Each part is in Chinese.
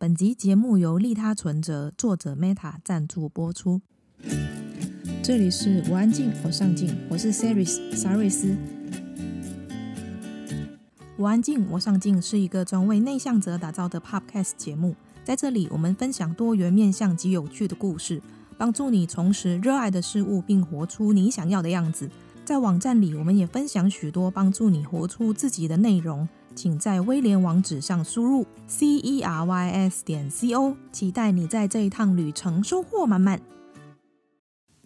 本集节目由利他存折作者 Meta 赞助播出。这里是我安静，我上进，我是 Saris 沙瑞斯。我安静，我上进是一个专为内向者打造的 Podcast 节目，在这里我们分享多元面向及有趣的故事，帮助你重拾热爱的事物，并活出你想要的样子。在网站里，我们也分享许多帮助你活出自己的内容。请在威廉网址上输入 c e r y s 点 c o，期待你在这一趟旅程收获满满。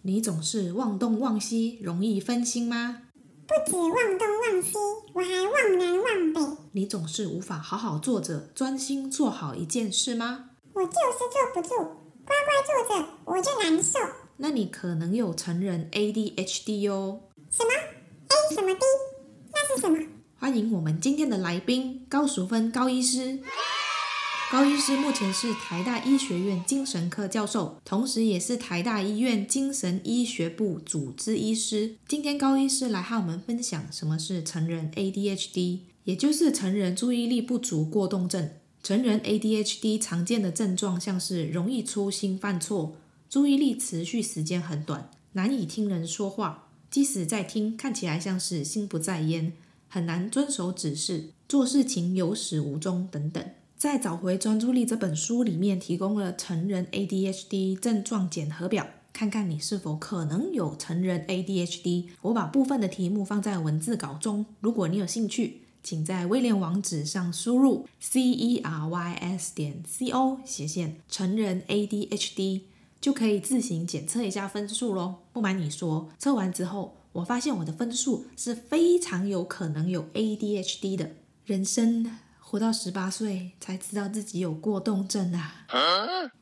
你总是忘东忘西，容易分心吗？不止忘东忘西，我还忘南忘北。你总是无法好好坐着，专心做好一件事吗？我就是坐不住，乖乖坐着我就难受。那你可能有成人 ADHD 哦。什么？A 什么 D？那是什么？欢迎我们今天的来宾高淑芬高医师。高医师目前是台大医学院精神科教授，同时也是台大医院精神医学部主治医师。今天高医师来和我们分享什么是成人 ADHD，也就是成人注意力不足过动症。成人 ADHD 常见的症状像是容易粗心犯错、注意力持续时间很短、难以听人说话，即使在听，看起来像是心不在焉。很难遵守指示，做事情有始无终等等。在《找回专注力》这本书里面，提供了成人 ADHD 症状检核表，看看你是否可能有成人 ADHD。我把部分的题目放在文字稿中，如果你有兴趣，请在威廉网址上输入 c e r y s 点 c o 斜线成人 ADHD，就可以自行检测一下分数喽。不瞒你说，测完之后，我发现我的分数是非常有可能有 ADHD 的。人生活到十八岁才知道自己有过动症啊！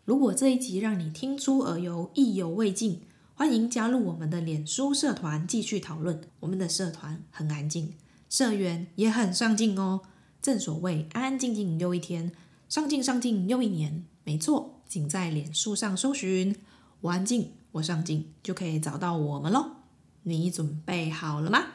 如果这一集让你听出耳油、意犹未尽，欢迎加入我们的脸书社团继续讨论。我们的社团很安静，社员也很上进哦。正所谓安安静静又一天，上进上进又一年。没错，请在脸书上搜寻“我安静，我上进”，就可以找到我们喽。你准备好了吗？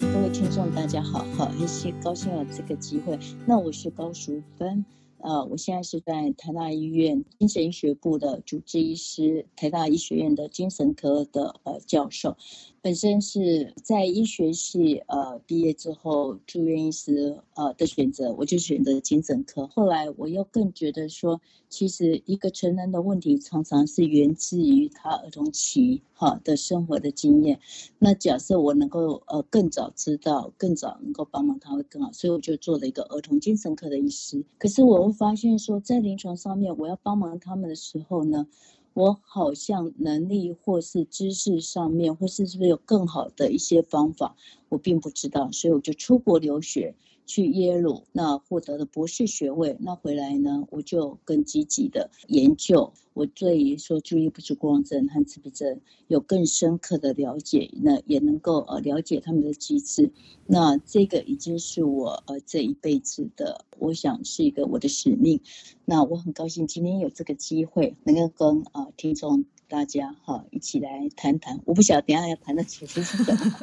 各位听众，大家好，好，谢谢，高兴有这个机会。那我是高淑芬，呃，我现在是在台大医院精神医学部的主治医师，台大医学院的精神科的呃教授。本身是在医学系呃毕业之后住院医师呃的选择，我就选择精神科。后来我又更觉得说，其实一个成人的问题常常是源自于他儿童期哈的生活的经验。那假设我能够呃更早知道，更早能够帮忙他会更好，所以我就做了一个儿童精神科的医师。可是我会发现说，在临床上面我要帮忙他们的时候呢，我好像能力或是知识上面，或是是不是有更好的一些方法，我并不知道，所以我就出国留学。去耶鲁，那获得了博士学位，那回来呢，我就更积极的研究，我对于说注意不足过动症和自闭症有更深刻的了解，那也能够呃了解他们的机制，那这个已经是我呃这一辈子的，我想是一个我的使命，那我很高兴今天有这个机会能够跟、呃、听众。大家哈，一起来谈谈。我不晓得等下要谈的主题是什么，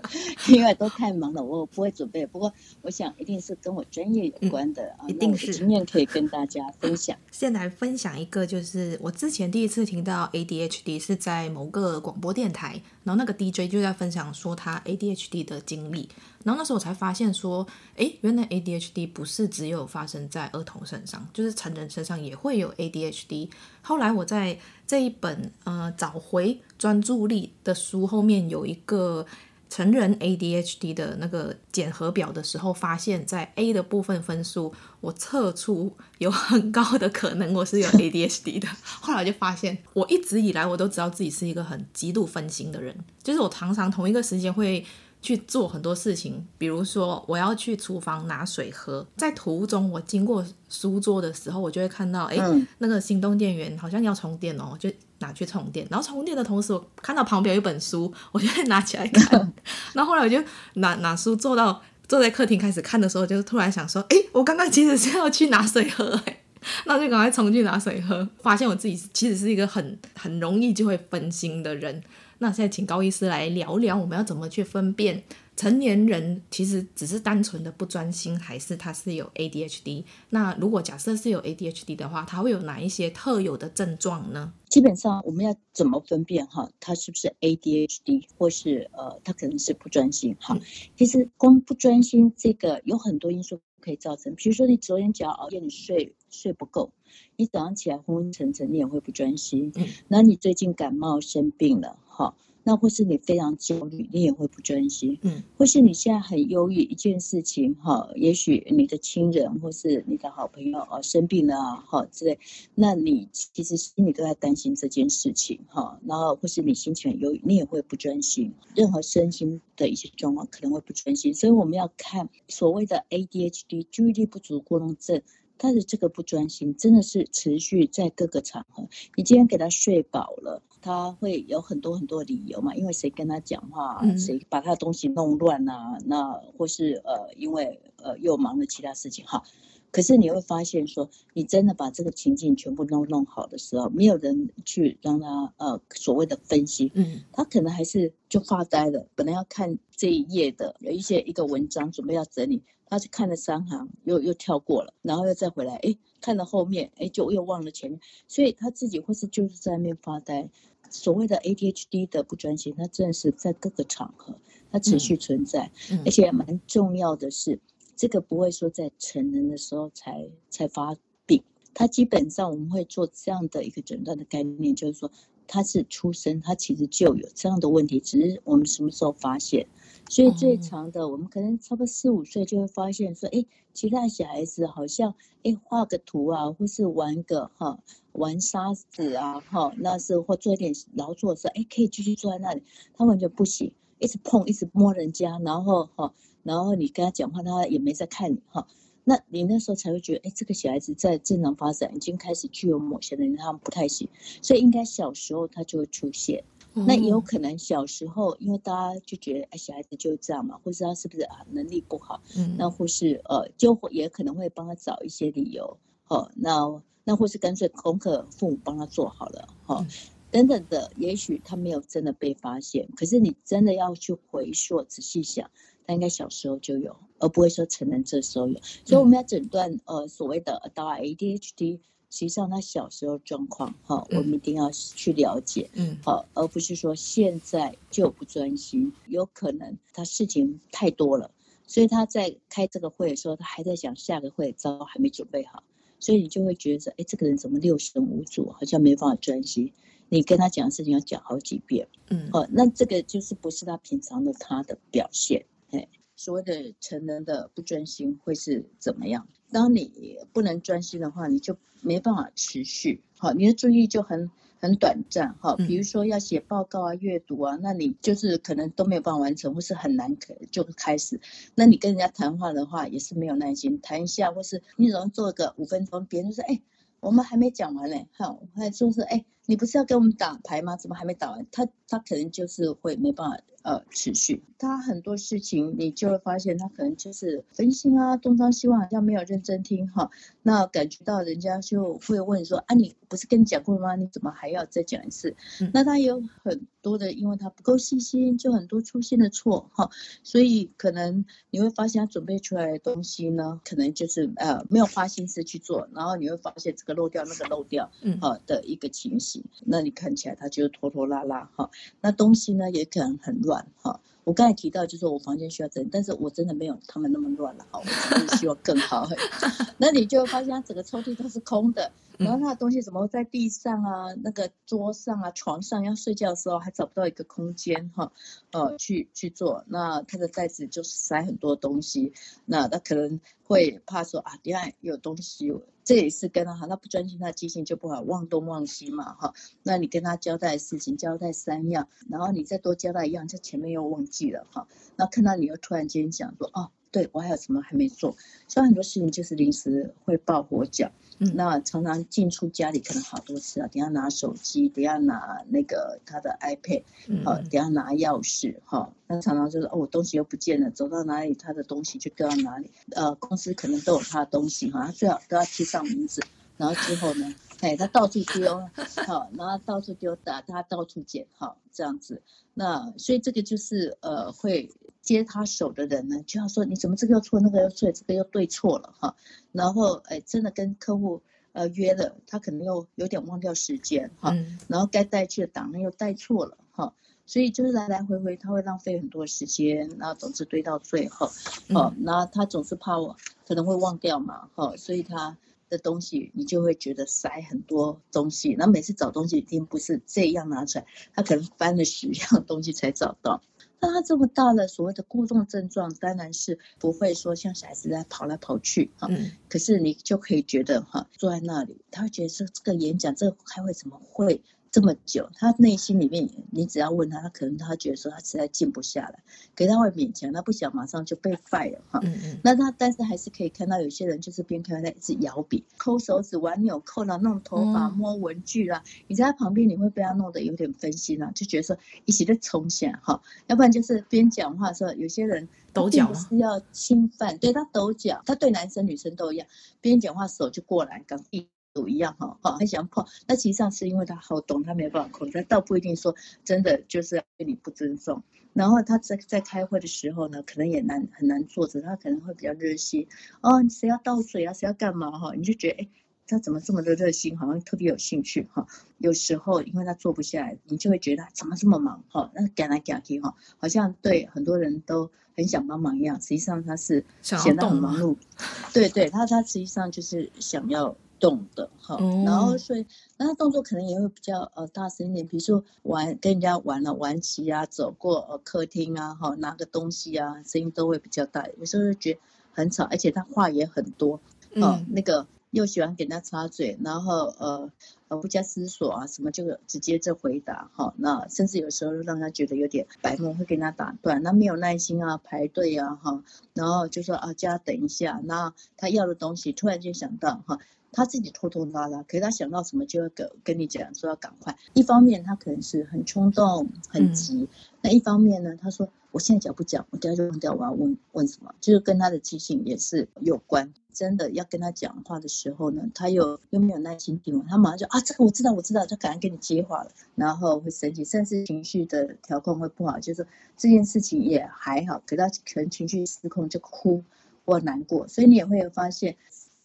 因为都太忙了，我不会准备。不过，我想一定是跟我专业有关的啊，一定是经验可以跟大家分享。先来分享一个，就是我之前第一次听到 ADHD 是在某个广播电台，然后那个 DJ 就在分享说他 ADHD 的经历。然后那时候我才发现说，诶，原来 ADHD 不是只有发生在儿童身上，就是成人身上也会有 ADHD。后来我在这一本呃找回专注力的书后面有一个成人 ADHD 的那个检核表的时候，发现，在 A 的部分分数，我测出有很高的可能我是有 ADHD 的。后来就发现，我一直以来我都知道自己是一个很极度分心的人，就是我常常同一个时间会。去做很多事情，比如说我要去厨房拿水喝，在途中我经过书桌的时候，我就会看到，哎、嗯，那个行动电源好像要充电哦，就拿去充电。然后充电的同时，我看到旁边有一本书，我就会拿起来看。然后后来我就拿拿书坐到坐在客厅开始看的时候，就突然想说，哎，我刚刚其实是要去拿水喝，哎，那就赶快冲去拿水喝。发现我自己其实是一个很很容易就会分心的人。那现在请高医师来聊聊，我们要怎么去分辨成年人其实只是单纯的不专心，还是他是有 ADHD？那如果假设是有 ADHD 的话，他会有哪一些特有的症状呢？基本上我们要怎么分辨哈，他是不是 ADHD，或是呃，他可能是不专心？哈，其实光不专心这个有很多因素可以造成，比如说你昨天只要熬夜，你睡睡不够，你早上起来昏昏沉沉，你也会不专心。嗯，那你最近感冒生病了，哈。那或是你非常焦虑，你也会不专心，嗯，或是你现在很忧郁一件事情，哈，也许你的亲人或是你的好朋友啊生病了啊，哈之类，那你其实心里都在担心这件事情，哈，然后或是你心情很忧郁，你也会不专心，任何身心的一些状况可能会不专心，所以我们要看所谓的 ADHD 注意力不足过动症。他的这个不专心真的是持续在各个场合。你今天给他睡饱了，他会有很多很多理由嘛？因为谁跟他讲话，谁把他的东西弄乱啊？那或是呃，因为呃又忙了其他事情哈。可是你会发现说，你真的把这个情境全部都弄好的时候，没有人去让他呃所谓的分析，嗯，他可能还是就发呆了。本来要看这一页的有一些一个文章，准备要整理。他去看了三行，又又跳过了，然后又再回来，哎，看到后面，哎，就又忘了前面，所以他自己或是就是在那边发呆。所谓的 ADHD 的不专心，它真的是在各个场合，它持续存在，而且蛮重要的是，这个不会说在成人的时候才才发病，它基本上我们会做这样的一个诊断的概念，就是说他是出生，他其实就有这样的问题，只是我们什么时候发现。所以最长的，我们可能差不多四五岁就会发现说，哎，其他小孩子好像，哎，画个图啊，或是玩个哈，玩沙子啊，哈，那是或做一点劳作的时候，哎，可以继续坐在那里，他完全不行，一直碰，一直摸人家，然后哈，然后你跟他讲话，他也没在看你哈，那你那时候才会觉得，哎，这个小孩子在正常发展已经开始具有某些能力他们不太行，所以应该小时候他就会出现。那也有可能小时候，因为大家就觉得，哎，小孩子就这样嘛，或是他是不是啊能力不好？嗯，那或是呃，就也可能会帮他找一些理由，好，那那或是干脆功课父母帮他做好了，哈，等等的，也许他没有真的被发现，可是你真的要去回溯仔细想，他应该小时候就有，而不会说成人这时候有，所以我们要诊断呃所谓的到 ADHD。实际上，他小时候状况哈，我们一定要去了解，嗯，好，而不是说现在就不专心，有可能他事情太多了，所以他在开这个会的时候，他还在想下个会，招还没准备好，所以你就会觉得说，哎，这个人怎么六神无主，好像没办法专心。你跟他讲的事情要讲好几遍，嗯，哦，那这个就是不是他平常的他的表现，哎。所谓的成人的不专心会是怎么样？当你不能专心的话，你就没办法持续，好，你的注意力就很很短暂，哈。比如说要写报告啊、阅读啊，那你就是可能都没有办法完成，或是很难可就开始。那你跟人家谈话的话，也是没有耐心，谈一下或是你只能做个五分钟，别人就说：“哎，我们还没讲完呢。”哈，还说是：“哎，你不是要给我们打牌吗？怎么还没打完？”他他可能就是会没办法。呃，持续，他很多事情你就会发现，他可能就是分心啊，东张西望，好像没有认真听哈。那感觉到人家就会问说，啊，你不是跟你讲过了吗？你怎么还要再讲一次？嗯、那他有很多的，因为他不够细心，就很多出现的错哈。所以可能你会发现他准备出来的东西呢，可能就是呃没有花心思去做，然后你会发现这个漏掉那个漏掉，嗯，好的一个情形。那你看起来他就拖拖拉拉哈。那东西呢也可能很乱。哈，我刚才提到就是我房间需要整理，但是我真的没有他们那么乱了哈，我只是希望更好。那你就发现整个抽屉都是空的，然后他的东西怎么在地上啊、那个桌上啊、床上，要睡觉的时候还找不到一个空间哈，呃，去去做。那他的袋子就是塞很多东西，那他可能会怕说啊，另外有东西。这也是跟他哈，那不专心，他记性就不好，忘东忘西嘛哈。那你跟他交代事情，交代三样，然后你再多交代一样，就前面又忘记了哈。那看到你又突然间讲说，哦，对我还有什么还没做，所以很多事情就是临时会爆火脚。嗯，那常常进出家里可能好多次啊，等下拿手机，等下拿那个他的 iPad，好，等下拿钥匙哈。那常常就是哦，我东西又不见了，走到哪里他的东西就丢到哪里。呃，公司可能都有他的东西哈，他最好都要贴上名字。然后之后呢，哎，他到处丢，好，然后到处丢，打他到处捡，好，这样子。那所以这个就是呃，会接他手的人呢，就要说你怎么这个又错，那个又错，这个又对错了哈。然后哎，真的跟客户呃约了，他可能又有点忘掉时间哈，嗯、然后该带去的档案又带错了哈。所以就是来来回回，他会浪费很多时间，然后总是堆到最后，哦，然后他总是怕我可能会忘掉嘛，哈，所以他的东西你就会觉得塞很多东西，然后每次找东西一定不是这样拿出来，他可能翻了十样东西才找到。那他这么大了，所谓的过动症状当然是不会说像小孩子在跑来跑去，哈，可是你就可以觉得哈，坐在那里，他会觉得这这个演讲，这个开会怎么会？这么久，他内心里面，你只要问他，他可能他觉得说他实在静不下来，可是他会勉强，他不想马上就被 fire 哈。嗯嗯。那他但是还是可以看到有些人就是边看他一直摇笔、抠手指、玩纽扣啦、弄头发、摸文具啦。你在他旁边，你会被他弄得有点分心啊，就觉得说一起在冲线哈。要不然就是边讲话的时候，有些人抖脚是要侵犯，对他抖脚，他对男生女生都一样，边讲话手就过来，刚一。都一样哈，哈，很想碰，那实际上是因为他好动，他没有办法控制，他倒不一定说真的就是对你不尊重。然后他在在开会的时候呢，可能也难很难坐着，他可能会比较热心哦，谁要倒水啊，谁要干嘛哈，你就觉得哎，他怎么这么的热心，好像特别有兴趣哈。有时候因为他坐不下来，你就会觉得他怎么这么忙哈，那赶来赶去哈，好像对很多人都很想帮忙一样，实际上他是显得很忙碌。对对，他他实际上就是想要。动的哈，然后所以那他动作可能也会比较呃大声一点，比如说玩跟人家玩了玩棋啊，走过呃客厅啊，哈拿个东西啊，声音都会比较大，有时候就觉得很吵，而且他话也很多，嗯，那个又喜欢给人家插嘴，然后呃呃不加思索啊，什么就直接就回答哈，那甚至有时候让他觉得有点白目，会给他打断，那没有耐心啊，排队啊哈，然后就说啊叫他等一下，那他要的东西突然间想到哈。他自己拖拖拉拉，可是他想到什么就要跟跟你讲，说要赶快。一方面他可能是很冲动、很急，嗯、那一方面呢，他说我现在讲不讲，我等下就忘掉我要问问什么，就是跟他的记性也是有关。真的要跟他讲话的时候呢，他又又没有耐心听完，他马上就啊，这个我知道，我知道，就赶快跟你接话了，然后会生气，甚至情绪的调控会不好，就是这件事情也还好，可他可能情绪失控就哭或难过，所以你也会发现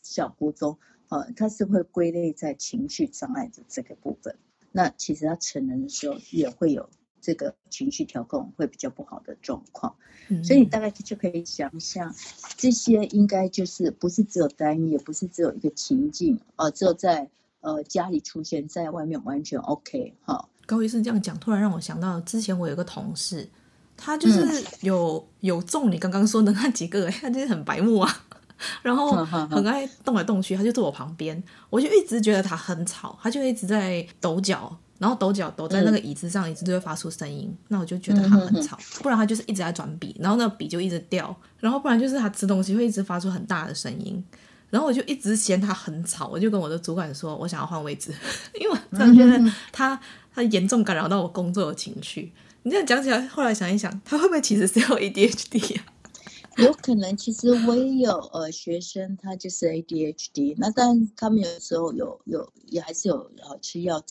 小国中。呃，他是会归类在情绪障碍的这个部分。那其实他成人的时候也会有这个情绪调控会比较不好的状况。嗯，所以你大概就可以想象，这些应该就是不是只有单一，也不是只有一个情境，呃，只有在呃家里出现，在外面完全 OK 哈。高医师这样讲，突然让我想到之前我有个同事，他就是有、嗯、有中你刚刚说的那几个，他就是很白目啊。然后很爱动来动去，他就坐我旁边，我就一直觉得他很吵，他就一直在抖脚，然后抖脚抖在那个椅子上，椅子就会发出声音，那我就觉得他很吵。不然他就是一直在转笔，然后那个笔就一直掉，然后不然就是他吃东西会一直发出很大的声音，然后我就一直嫌他很吵，我就跟我的主管说，我想要换位置，因为我真的觉得他他严重干扰到我工作的情绪。你这样讲起来，后来想一想，他会不会其实是有 ADHD 啊？有可能，其实我也有呃学生，他就是 ADHD。那但，他们有时候有有也还是有呃吃药。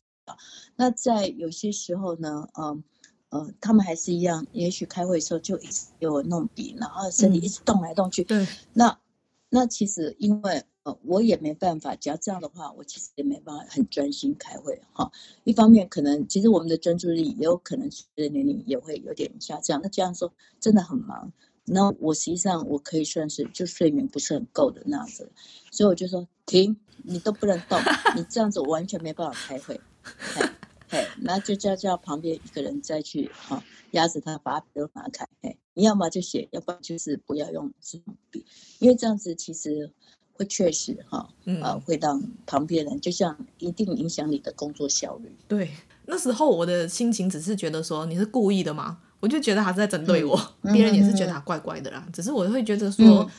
那在有些时候呢，嗯呃，呃，他们还是一样，也许开会的时候就一直给我弄笔，然后身体一直动来动去。对、嗯。那那其实因为呃我也没办法，只要这样的话，我其实也没办法很专心开会哈。一方面可能其实我们的专注力也有可能随着年龄也会有点下降。那这样说真的很忙。那我实际上我可以算是就睡眠不是很够的那样子，所以我就说停，你都不能动，你这样子我完全没办法开会。嘿，嘿，那就叫叫旁边一个人再去哈压着他，把笔都拿开。嘿，你要么就写，要不然就是不要用这种笔，因为这样子其实会确实哈啊会让旁边人就像一定影响你的工作效率。对，那时候我的心情只是觉得说你是故意的吗？我就觉得他是在针对我，嗯、别人也是觉得他怪怪的啦。嗯、只是我会觉得说，嗯、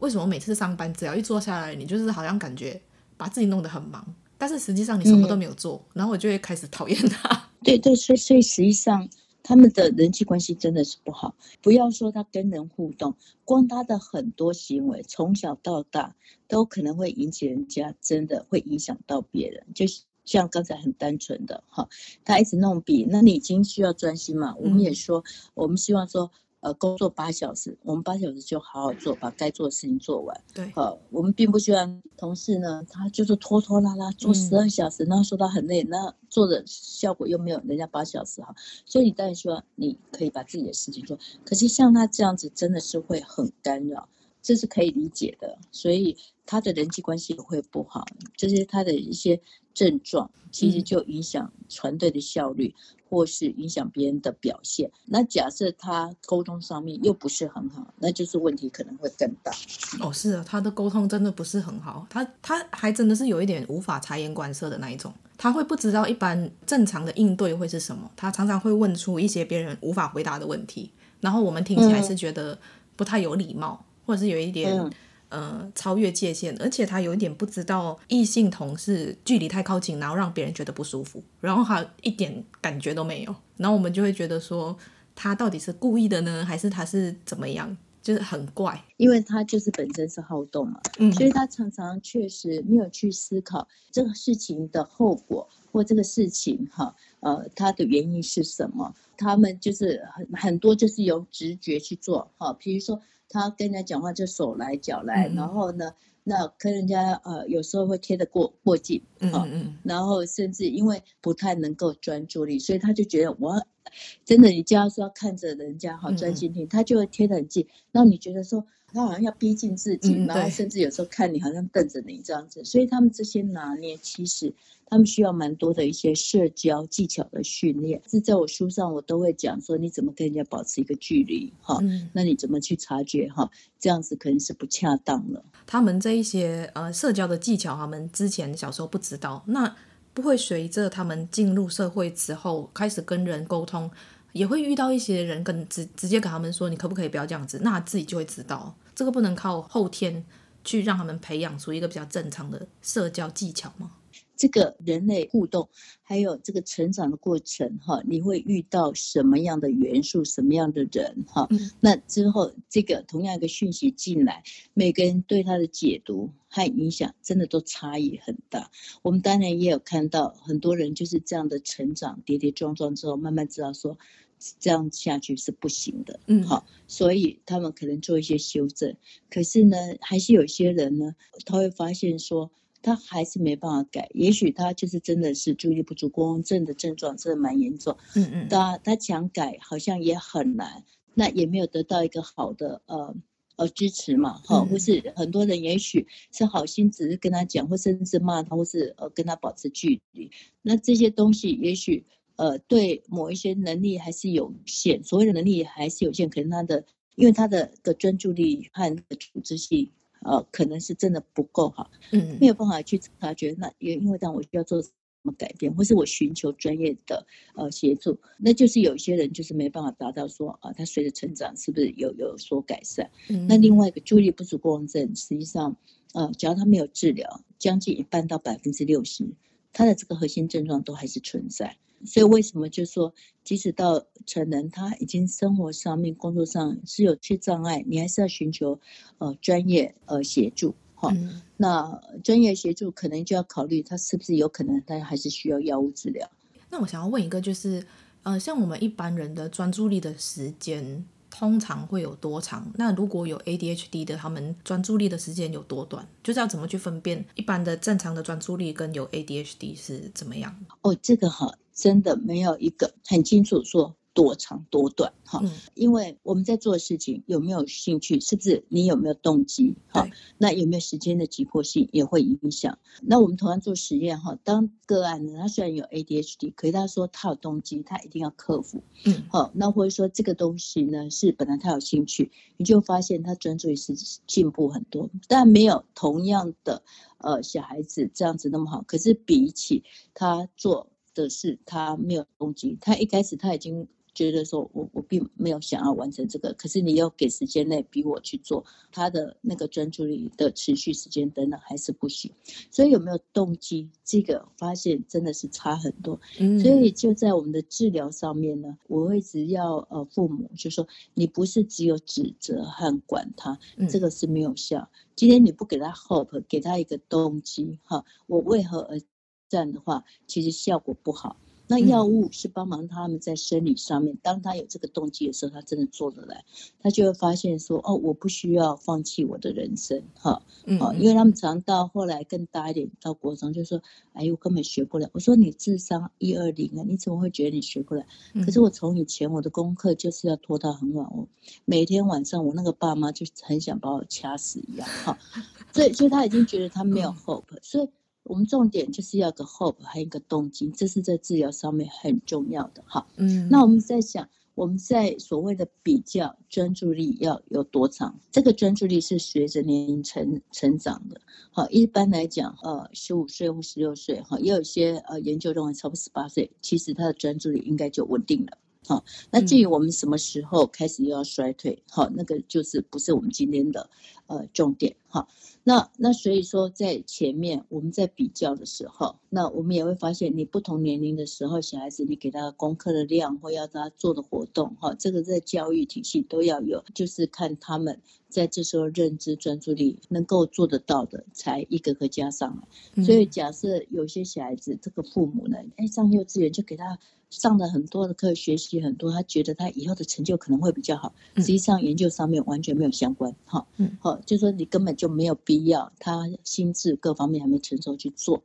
为什么每次上班只要一坐下来，你就是好像感觉把自己弄得很忙，但是实际上你什么都没有做，嗯、然后我就会开始讨厌他。对对，所以所以实际上他们的人际关系真的是不好。不要说他跟人互动，光他的很多行为，从小到大都可能会引起人家真的会影响到别人。就像刚才很单纯的哈，他一直弄笔，那你已经需要专心嘛？我们也说，我们希望说。呃，工作八小时，我们八小时就好好做，把该做的事情做完。对，呃，我们并不希望同事呢，他就是拖拖拉拉做十二小时，嗯、然后说他很累，那做的效果又没有人家八小时好。所以你当然希望你可以把自己的事情做，可是像他这样子，真的是会很干扰，这是可以理解的。所以他的人际关系也会不好，这些他的一些症状，其实就影响团队的效率。嗯或是影响别人的表现，那假设他沟通上面又不是很好，那就是问题可能会更大。哦，是啊，他的沟通真的不是很好，他他还真的是有一点无法察言观色的那一种，他会不知道一般正常的应对会是什么，他常常会问出一些别人无法回答的问题，然后我们听起来是觉得不太有礼貌，嗯、或者是有一点。嗯呃，超越界限，而且他有一点不知道异性同事距离太靠近，然后让别人觉得不舒服，然后他一点感觉都没有，然后我们就会觉得说他到底是故意的呢，还是他是怎么样？就是很怪，因为他就是本身是好动嘛，嗯，所以他常常确实没有去思考这个事情的后果或这个事情哈，呃，他的原因是什么？他们就是很很多就是由直觉去做哈，比如说。他跟人家讲话就手来脚来，嗯、然后呢，那跟人家呃有时候会贴得过过近，嗯嗯，然后甚至因为不太能够专注力，所以他就觉得我真的，你就要说要看着人家好专心听，嗯、他就会贴得很近，让你觉得说他好像要逼近自己，嗯、然后甚至有时候看你好像瞪着你这样子，所以他们这些拿捏其实。他们需要蛮多的一些社交技巧的训练，是在我书上我都会讲说，你怎么跟人家保持一个距离哈？嗯、那你怎么去察觉哈？这样子可能是不恰当了。他们这一些呃社交的技巧，他们之前小时候不知道，那不会随着他们进入社会之后，开始跟人沟通，也会遇到一些人跟直直接跟他们说，你可不可以不要这样子？那自己就会知道，这个不能靠后天去让他们培养出一个比较正常的社交技巧吗？这个人类互动，还有这个成长的过程，哈，你会遇到什么样的元素，什么样的人，哈，那之后这个同样一个讯息进来，每个人对他的解读和影响，真的都差异很大。我们当然也有看到很多人就是这样的成长，跌跌撞撞之后，慢慢知道说这样下去是不行的，嗯，好，所以他们可能做一些修正。可是呢，还是有些人呢，他会发现说。他还是没办法改，也许他就是真的是注意力不足过动症的症状，真的蛮严重。嗯嗯，他他想改好像也很难，那也没有得到一个好的呃呃支持嘛，哈、嗯，或是很多人也许是好心，只是跟他讲，或甚至骂他，或是呃跟他保持距离，那这些东西也许呃对某一些能力还是有限，所谓的能力还是有限，可能他的因为他的的专注力和组织性。呃，可能是真的不够好，嗯，没有办法去察觉。那也因为当我需要做什么改变，或是我寻求专业的呃协助，那就是有些人就是没办法达到说啊，他随着成长是不是有有所改善？嗯，那另外一个注意力不足过动症，实际上呃，只要他没有治疗，将近一半到百分之六十，他的这个核心症状都还是存在。所以为什么就说，即使到成人，他已经生活上面、工作上是有些障碍，你还是要寻求呃专业呃协助好。嗯、那专业协助可能就要考虑他是不是有可能，他还是需要药物治疗。那我想要问一个，就是呃，像我们一般人的专注力的时间。通常会有多长？那如果有 ADHD 的，他们专注力的时间有多短？就是要怎么去分辨一般的正常的专注力跟有 ADHD 是怎么样？哦，这个哈，真的没有一个很清楚说。多长多短哈，因为我们在做的事情有没有兴趣，是不是你有没有动机哈？那有没有时间的急迫性也会影响。那我们同样做实验哈，当个案呢，他虽然有 ADHD，可是他说他有动机，他一定要克服。嗯，好，那或者说这个东西呢是本来他有兴趣，你就发现他专注力是进步很多，但没有同样的呃小孩子这样子那么好。可是比起他做的是他没有动机，他一开始他已经。觉得说我我并没有想要完成这个，可是你要给时间内逼我去做，他的那个专注力的持续时间等等还是不行。所以有没有动机，这个发现真的是差很多。嗯，所以就在我们的治疗上面呢，我会只要呃父母就说，你不是只有指责和管他，这个是没有效。今天你不给他 hope，给他一个动机哈，我为何而战的话，其实效果不好。那药物是帮忙他们在生理上面，当他有这个动机的时候，他真的做得来，他就会发现说，哦，我不需要放弃我的人生，哈，哦，因为他们常到后来更大一点，到国中就说，哎，我根本学不了。我说你智商一二零啊，你怎么会觉得你学不来？可是我从以前我的功课就是要拖到很晚，我每天晚上我那个爸妈就很想把我掐死一样，哈，所以所以他已经觉得他没有 hope，所以。我们重点就是要个 hope，还有一个动机，这是在治疗上面很重要的哈。嗯，那我们在想，我们在所谓的比较专注力要有多长？这个专注力是随着年龄成成长的。好，一般来讲，呃，十五岁或十六岁，哈，也有一些呃研究认为，超过十八岁，其实他的专注力应该就稳定了。好，那至于我们什么时候开始又要衰退，好，那个就是不是我们今天的呃重点哈。那那所以说，在前面我们在比较的时候，那我们也会发现，你不同年龄的时候，小孩子你给他功课的量或要他做的活动，哈，这个在教育体系都要有，就是看他们在这时候认知专注力能够做得到的，才一个个加上来。所以假设有些小孩子，这个父母呢，哎，上幼稚园就给他上了很多的课，学习很多，他觉得他以后的成就可能会比较好，实际上研究上面完全没有相关，哈，嗯好，就说你根本就没有必。要，他心智各方面还没成熟去做，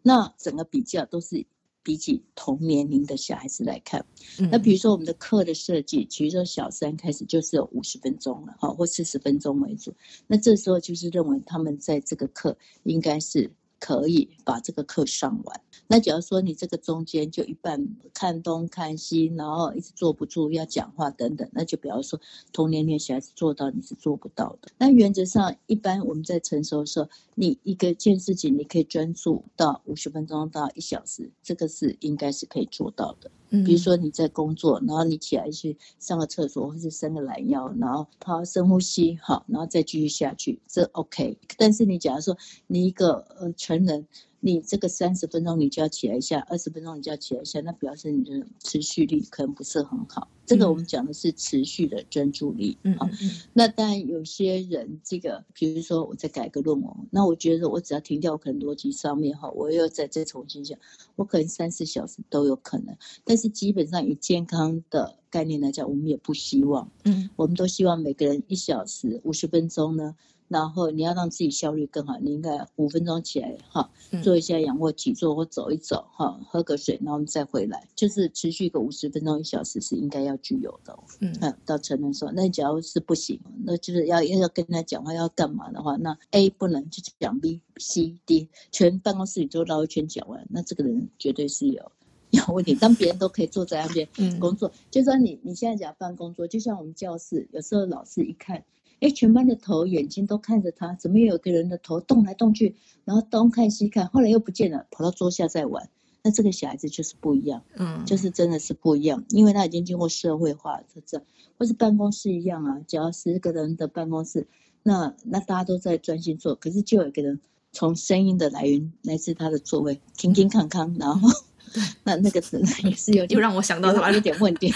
那整个比较都是比起同年龄的小孩子来看。那比如说我们的课的设计，其实说小三开始就是有五十分钟了，哈，或四十分钟为主，那这时候就是认为他们在这个课应该是。可以把这个课上完。那假如说你这个中间就一半看东看西，然后一直坐不住，要讲话等等，那就比方说同年龄小孩子做到你是做不到的。那原则上，一般我们在成熟的时候，你一个件事情你可以专注到五十分钟到一小时，这个是应该是可以做到的。比如说你在工作，然后你起来去上个厕所，或是伸个懒腰，然后好深呼吸，好，然后再继续下去，这 OK。但是你假如说你一个呃成人。你这个三十分钟你就要起来一下，二十分钟你就要起来一下，那表示你的持续力可能不是很好。这个我们讲的是持续的专注力。嗯，好，那当然有些人这个，比如说我在改个论文，那我觉得我只要停掉，可能逻辑上面哈，我又再再重新讲，我可能三四小时都有可能。但是基本上以健康的概念来讲，我们也不希望。嗯，我们都希望每个人一小时五十分钟呢。然后你要让自己效率更好，你应该五分钟起来哈，做一下仰卧起坐或走一走哈，喝个水，然后我们再回来，就是持续个五十分钟一小时是应该要具有的。嗯，到成人时候，那假如是不行，那就是要要跟他讲话要干嘛的话，那 A 不能就是讲 B、C、D，全办公室里都绕一圈讲完，那这个人绝对是有 有问题。当别人都可以坐在那边工作，就算你你现在讲办公桌，就像我们教室有时候老师一看。哎，全班的头眼睛都看着他，怎么有个人的头动来动去，然后东看西看，后来又不见了，跑到桌下在玩。那这个小孩子就是不一样，嗯，就是真的是不一样，因为他已经经过社会化，这这，或是办公室一样啊，只要十个人的办公室，那那大家都在专心做，可是就有一个人从声音的来源来自他的座位，勤勤康康，然后 那那个人也是有点，又让我想到他有点问题。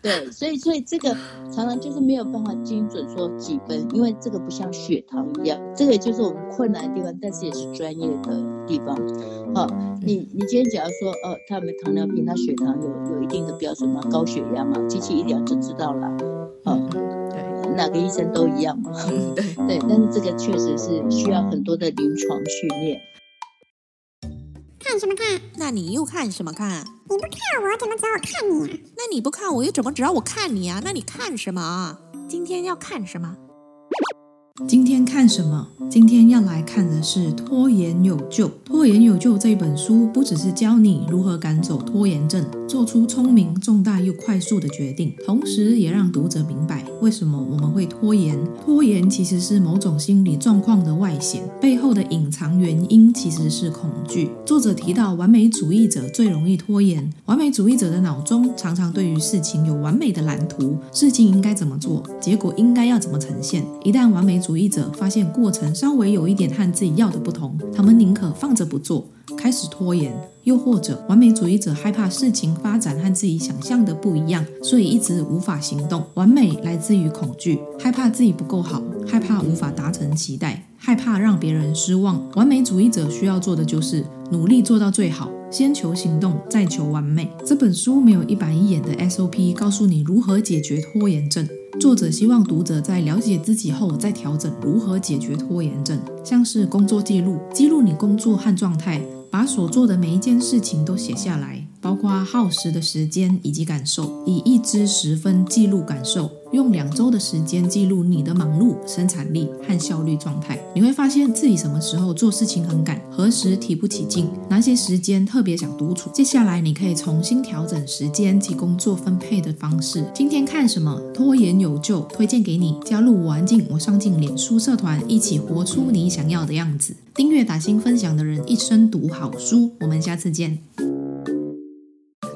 对，所以所以这个常常就是没有办法精准说几分，因为这个不像血糖一样，这个就是我们困难的地方，但是也是专业的地方。好，你你今天假如说，哦，他有没有糖尿病，他血糖有有一定的标准吗？高血压吗？机器一量就知道了。好，对，哪个医生都一样嘛。对 对，但是这个确实是需要很多的临床训练。看什么看？那你又看什么看？你不看我，怎么知道我看你啊？那你不看我，又怎么知道我看你啊？那你看什么？今天要看什么？今天看什么？今天要来看的是《拖延有救》。《拖延有救》这本书不只是教你如何赶走拖延症，做出聪明、重大又快速的决定，同时也让读者明白为什么我们会拖延。拖延其实是某种心理状况的外显，背后的隐藏原因其实是恐惧。作者提到，完美主义者最容易拖延。完美主义者的脑中常常对于事情有完美的蓝图，事情应该怎么做，结果应该要怎么呈现。一旦完美主主义者发现过程稍微有一点和自己要的不同，他们宁可放着不做，开始拖延；又或者，完美主义者害怕事情发展和自己想象的不一样，所以一直无法行动。完美来自于恐惧，害怕自己不够好，害怕无法达成期待，害怕让别人失望。完美主义者需要做的就是努力做到最好，先求行动，再求完美。这本书没有一板一眼的 SOP，告诉你如何解决拖延症。作者希望读者在了解自己后，再调整如何解决拖延症，像是工作记录，记录你工作和状态，把所做的每一件事情都写下来。包括耗时的时间以及感受，以一至十分记录感受，用两周的时间记录你的忙碌、生产力和效率状态。你会发现自己什么时候做事情很赶，何时提不起劲，哪些时间特别想独处。接下来你可以重新调整时间及工作分配的方式。今天看什么？拖延有救，推荐给你。加入我安静，我上进脸书社团，一起活出你想要的样子。订阅打新分享的人，一生读好书。我们下次见。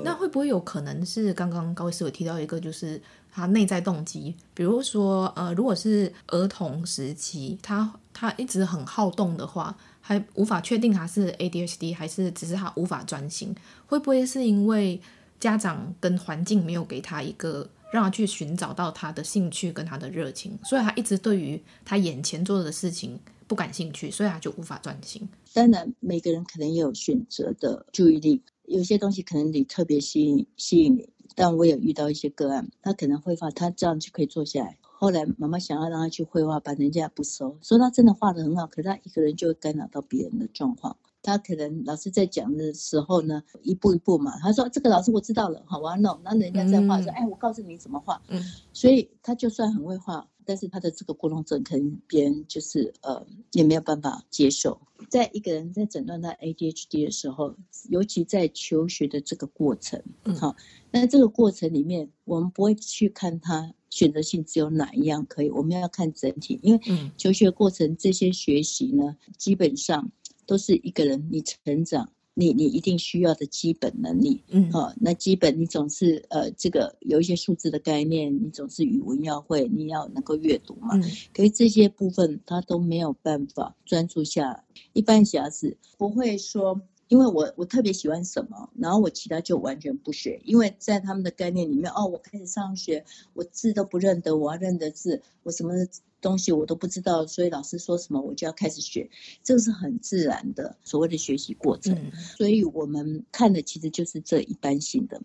那会不会有可能是刚刚高医师有提到一个，就是他内在动机，比如说，呃，如果是儿童时期，他他一直很好动的话，还无法确定他是 ADHD 还是只是他无法专心，会不会是因为家长跟环境没有给他一个让他去寻找到他的兴趣跟他的热情，所以他一直对于他眼前做的事情不感兴趣，所以他就无法专心。当然，每个人可能也有选择的注意力。有些东西可能你特别吸引吸引你，但我有遇到一些个案，他可能绘画，他这样就可以坐下来。后来妈妈想要让他去绘画，把人家不收，说他真的画的很好，可是他一个人就会干扰到别人的状况。他可能老师在讲的时候呢，一步一步嘛，他说这个老师我知道了，好，我要弄。那人家在画说，哎，我告诉你怎么画。嗯，所以他就算很会画。但是他的这个过动症，可能别人就是呃也没有办法接受。在一个人在诊断他 ADHD 的时候，尤其在求学的这个过程，好，那这个过程里面，我们不会去看他选择性只有哪一样可以，我们要看整体，因为求学过程这些学习呢，基本上都是一个人你成长。你你一定需要的基本能力，嗯，好、哦，那基本你总是呃，这个有一些数字的概念，你总是语文要会，你要能够阅读嘛，嗯，可是这些部分他都没有办法专注下来。一般小孩子不会说，因为我我特别喜欢什么，然后我其他就完全不学，因为在他们的概念里面，哦，我开始上学，我字都不认得，我要认得字，我什么？东西我都不知道，所以老师说什么我就要开始学，这个是很自然的所谓的学习过程。嗯。所以我们看的其实就是这一般性的。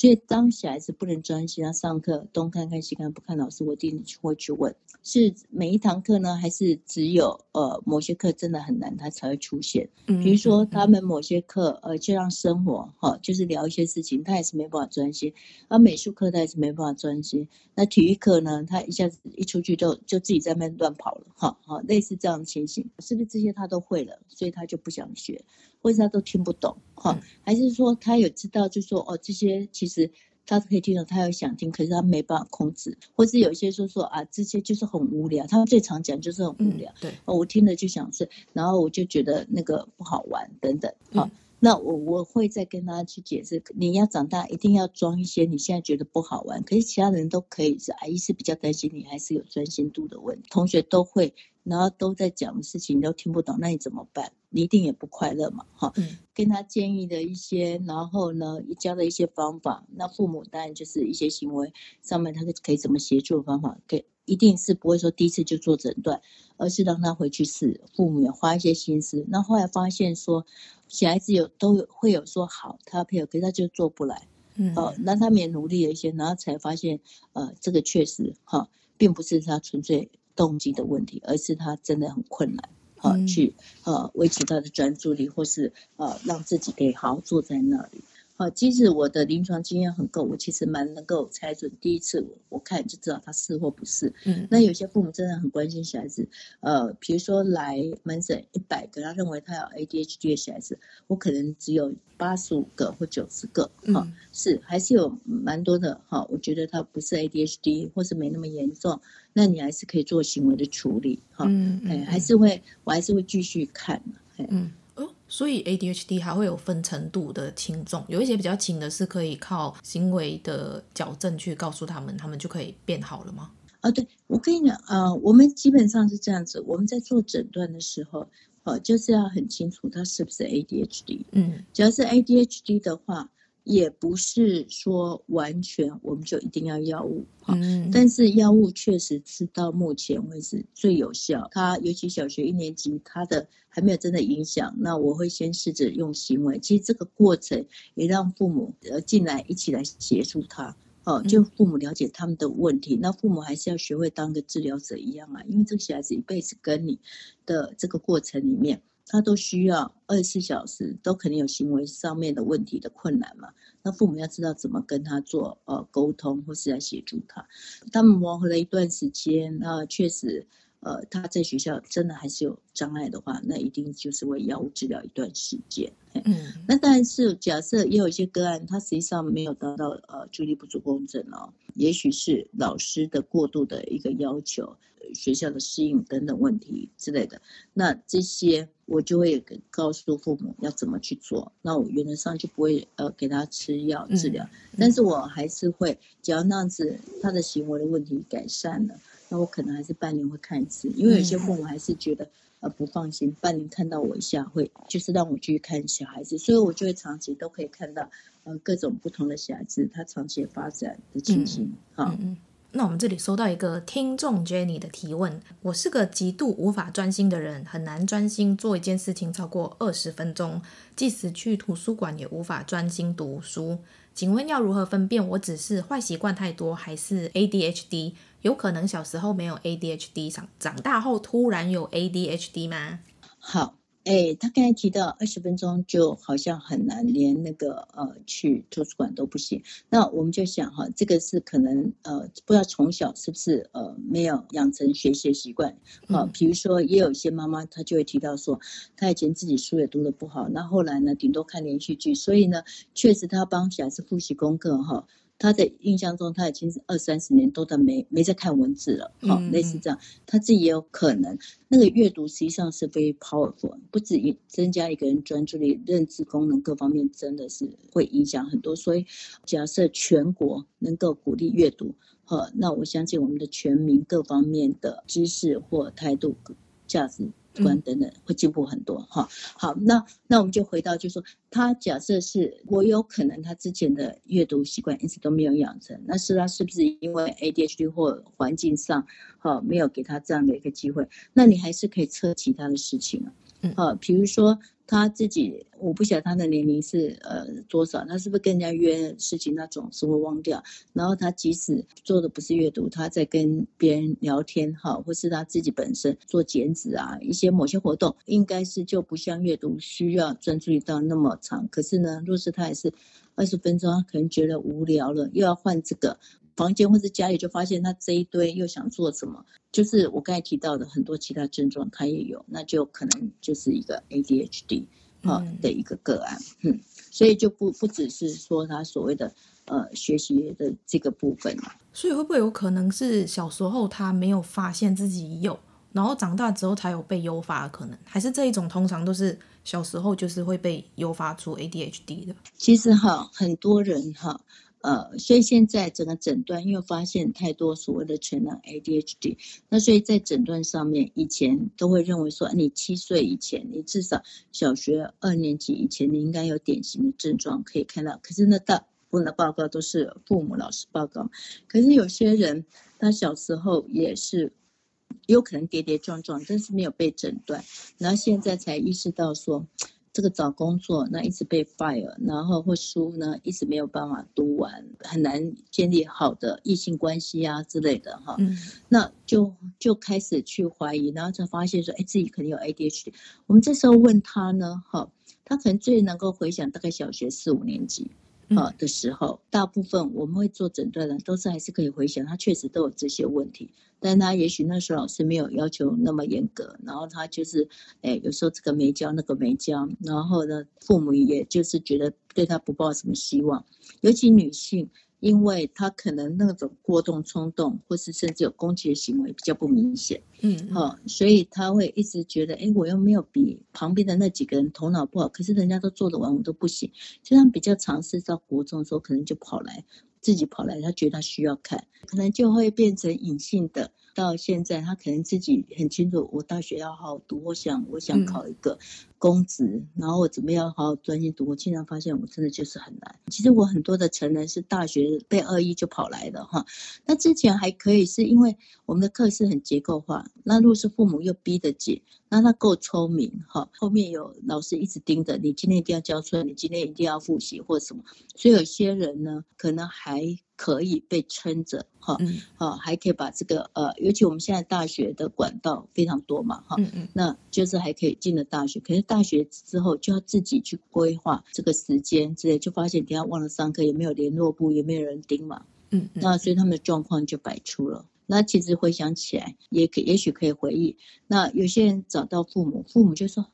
所以当小孩子不能专心，他上课东看看西看不看老师，我一定会去问：是每一堂课呢，还是只有呃某些课真的很难，他才会出现？比如说他们某些课呃就让生活哈，就是聊一些事情，他也是没办法专心；而美术课他也是没办法专心。那体育课呢，他一下子一出去就就自己在那边乱跑了，哈哈，类似这样的情形，是不是这些他都会了，所以他就不想学？或者他都听不懂，哈，还是说他有知道，就说哦，这些其实他可以听懂，他有想听，可是他没办法控制，或是有一些说说啊，这些就是很无聊，他们最常讲就是很无聊，对，哦，我听了就想睡，然后我就觉得那个不好玩等等，好，那我我会再跟他去解释，你要长大一定要装一些你现在觉得不好玩，可是其他人都可以，是阿姨是比较担心你还是有专心度的问题，同学都会。然后都在讲的事情你都听不懂，那你怎么办？你一定也不快乐嘛，哈。嗯。跟他建议的一些，然后呢，教的一些方法，那父母当然就是一些行为上面，他可以怎么协助的方法，给一定是不会说第一次就做诊断，而是让他回去试，父母也花一些心思。那后来发现说，小孩子有都会有说好，他配合，可是他就做不来。嗯。哦，那他们也努力了一些，然后才发现，呃，这个确实哈，并不是他纯粹。动机的问题，而是他真的很困难，啊，去呃维持他的专注力，或是呃让自己可以好好坐在那里，好，即使我的临床经验很够，我其实蛮能够猜准第一次我我看就知道他是或不是。嗯，那有些父母真的很关心小孩子，呃，比如说来门诊一百个，他认为他有 ADHD 的小孩子，我可能只有八十五个或九十个。好，嗯，是还是有蛮多的。哈，我觉得他不是 ADHD 或是没那么严重，那你还是可以做行为的处理。哈，嗯，哎，还是会，我还是会继续看。嗯。所以 ADHD 还会有分程度的轻重，有一些比较轻的是可以靠行为的矫正去告诉他们，他们就可以变好了吗？啊，对，我跟你讲啊、呃，我们基本上是这样子，我们在做诊断的时候，呃，就是要很清楚他是不是 ADHD。嗯，只要是 ADHD 的话。也不是说完全我们就一定要药物，嗯，但是药物确实是到目前为止最有效。他尤其小学一年级，他的还没有真的影响，那我会先试着用行为。其实这个过程也让父母呃进来一起来协助他，哦，就父母了解他们的问题。那父母还是要学会当个治疗者一样啊，因为这个小孩子一辈子跟你的这个过程里面。他都需要二十四小时，都肯定有行为上面的问题的困难嘛。那父母要知道怎么跟他做呃沟通，或是来协助他。他们磨合了一段时间，那确实呃他在学校真的还是有障碍的话，那一定就是会药物治疗一段时间。嗯，那但是假设也有一些个案，他实际上没有达到呃注意力不足共振哦，也许是老师的过度的一个要求。学校的适应等等问题之类的，那这些我就会告诉父母要怎么去做。那我原则上就不会呃给他吃药治疗，嗯嗯、但是我还是会，只要那样子他的行为的问题改善了，那我可能还是半年会看一次，因为有些父母还是觉得呃不放心，半年看到我一下会就是让我去看小孩子，所以我就会长期都可以看到呃各种不同的小孩子他长期发展的情形哈。嗯嗯那我们这里收到一个听众 Jenny 的提问：我是个极度无法专心的人，很难专心做一件事情超过二十分钟，即使去图书馆也无法专心读书。请问要如何分辨我只是坏习惯太多，还是 ADHD？有可能小时候没有 ADHD，长长大后突然有 ADHD 吗？好。哎，他刚才提到二十分钟就好像很难，连那个呃去图书馆都不行。那我们就想哈，这个是可能呃不知道从小是不是呃没有养成学习的习惯啊。比如说也有一些妈妈她就会提到说，她以前自己书也读得不好，那后来呢顶多看连续剧，所以呢确实她帮小孩子复习功课哈。他的印象中，他已经是二三十年都在没没在看文字了，好、嗯，类似这样，他自己也有可能。那个阅读实际上是非 powerful，不止于增加一个人专注力、认知功能各方面，真的是会影响很多。所以，假设全国能够鼓励阅读，好，那我相信我们的全民各方面的知识或态度、价值。观等等会进步很多哈，好，那那我们就回到，就是说，他假设是我有可能他之前的阅读习惯一直都没有养成，那是他是不是因为 ADHD 或环境上哈没有给他这样的一个机会？那你还是可以测其他的事情啊，嗯，比如说。他自己，我不晓得他的年龄是呃多少，他是不是跟人家约事情，他总是会忘掉。然后他即使做的不是阅读，他在跟别人聊天哈，或是他自己本身做剪纸啊，一些某些活动，应该是就不像阅读需要专注力到那么长。可是呢，若是他也是二十分钟，他可能觉得无聊了，又要换这个。房间或者家里就发现他这一堆又想做什么，就是我刚才提到的很多其他症状他也有，那就可能就是一个 ADHD 啊的一个个案，嗯，嗯，所以就不不只是说他所谓的呃学习的这个部分。所以会不会有可能是小时候他没有发现自己有，然后长大之后才有被诱发的可能？还是这一种通常都是小时候就是会被诱发出 ADHD 的？其实哈，很多人哈。呃，所以现在整个诊断，因为发现太多所谓的全能 ADHD，那所以在诊断上面，以前都会认为说，你七岁以前，你至少小学二年级以前，你应该有典型的症状可以看到。可是那大部分的报告都是父母老师报告，可是有些人他小时候也是有可能跌跌撞撞，但是没有被诊断，然后现在才意识到说。这个找工作，那一直被 fire，然后或书呢一直没有办法读完，很难建立好的异性关系啊之类的哈，嗯、那就就开始去怀疑，然后才发现说，哎，自己可能有 ADHD。我们这时候问他呢，哈，他可能最能够回想大概小学四五年级，啊的时候，大部分我们会做诊断的，都是还是可以回想，他确实都有这些问题，但他也许那时候老师没有要求那么严格，然后他就是，哎，有时候这个没教，那个没教，然后呢，父母也就是觉得对他不抱什么希望，尤其女性。因为他可能那种过动冲动，或是甚至有攻击的行为比较不明显，嗯，好、哦，所以他会一直觉得，哎，我又没有比旁边的那几个人头脑不好，可是人家都做得完，我都不行。就像比较尝试到国中的时候，可能就跑来自己跑来，他觉得他需要看，可能就会变成隐性的。到现在，他可能自己很清楚，我大学要好好读，我想我想考一个。嗯公职，然后我怎么样好好专心读？我竟然发现我真的就是很难。其实我很多的成人是大学被二一就跑来的哈。那之前还可以，是因为我们的课是很结构化。那如果是父母又逼得紧，那他够聪明哈，后面有老师一直盯着你，今天一定要交出来，你今天一定要复习或什么。所以有些人呢，可能还可以被撑着哈，好，还可以把这个呃，尤其我们现在大学的管道非常多嘛哈，嗯嗯那就是还可以进了大学，可是。大学之后就要自己去规划这个时间之类，就发现等下忘了上课，也没有联络部，也没有人盯嘛。嗯，嗯，那所以他们的状况就百出了。那其实回想起来，也可也许可以回忆。那有些人找到父母，父母就说啊，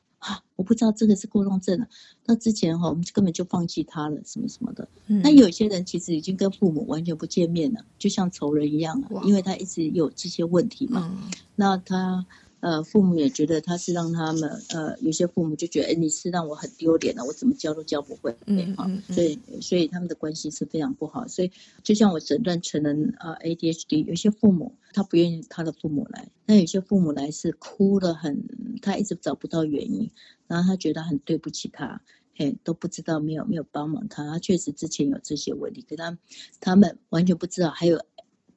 我不知道这个是过动症了。那之前哈，我们根本就放弃他了，什么什么的。嗯，那有些人其实已经跟父母完全不见面了，就像仇人一样了，因为他一直有这些问题嘛。嗯，那他。呃，父母也觉得他是让他们，呃，有些父母就觉得，哎，你是让我很丢脸了，我怎么教都教不会，嗯嗯，所以所以他们的关系是非常不好。所以就像我诊断成人呃 ADHD，有些父母他不愿意他的父母来，那有些父母来是哭得很，他一直找不到原因，然后他觉得很对不起他，嘿，都不知道没有没有帮忙他，他确实之前有这些问题，可他他们完全不知道还有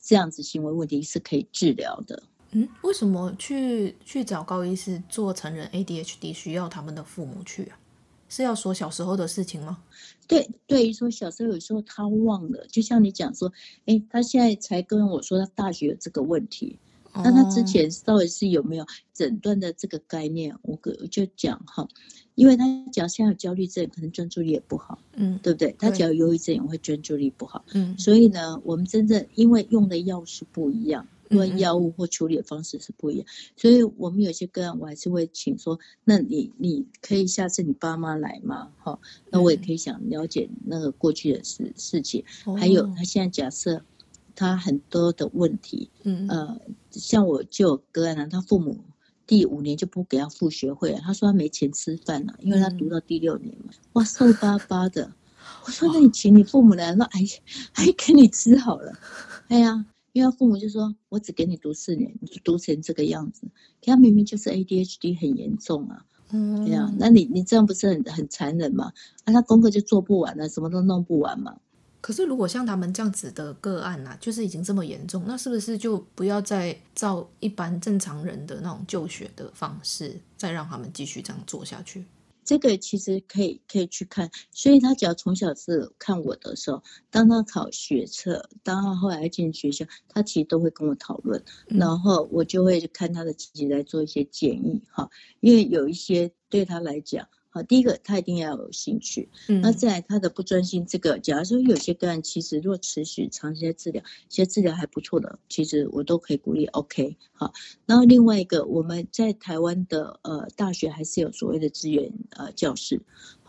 这样子行为问题是可以治疗的。嗯，为什么去去找高医师做成人 ADHD 需要他们的父母去啊？是要说小时候的事情吗？对，对于说小时候有时候他忘了，就像你讲说，哎，他现在才跟我说他大学有这个问题，哦、那他之前到底是有没有诊断的这个概念？我我就讲哈，因为他讲现在有焦虑症，可能专注力也不好，嗯，对不对？他只要有忧郁症也会专注力不好，嗯，所以呢，我们真正因为用的药是不一样。因为药物或处理的方式是不一样，所以我们有些个案，我还是会请说，那你你可以下次你爸妈来吗？哈，那我也可以想了解那个过去的事事情，还有他现在假设他很多的问题，嗯呃，像我就有个案呢，他父母第五年就不给他付学费了，他说他没钱吃饭了，因为他读到第六年嘛，哇，瘦巴巴的，我说那你请你父母来，那哎还 给你吃好了，哎呀。因为父母就说：“我只给你读四年，你就读成这个样子。”可他明明就是 ADHD 很严重啊，嗯，对啊，那你你这样不是很很残忍吗？啊，他功课就做不完了，什么都弄不完嘛。可是如果像他们这样子的个案啊，就是已经这么严重，那是不是就不要再照一般正常人的那种就学的方式，再让他们继续这样做下去？这个其实可以可以去看，所以他只要从小是看我的时候，当他考学测，当他后来进学校，他其实都会跟我讨论，然后我就会看他的成绩来做一些建议哈，因为有一些对他来讲。好，第一个他一定要有兴趣，嗯，那再来他的不专心，这个假如说有些个案，其实如果持续长期在治疗，其实治疗还不错的，其实我都可以鼓励。OK，好，然后另外一个我们在台湾的呃大学还是有所谓的资源呃教室，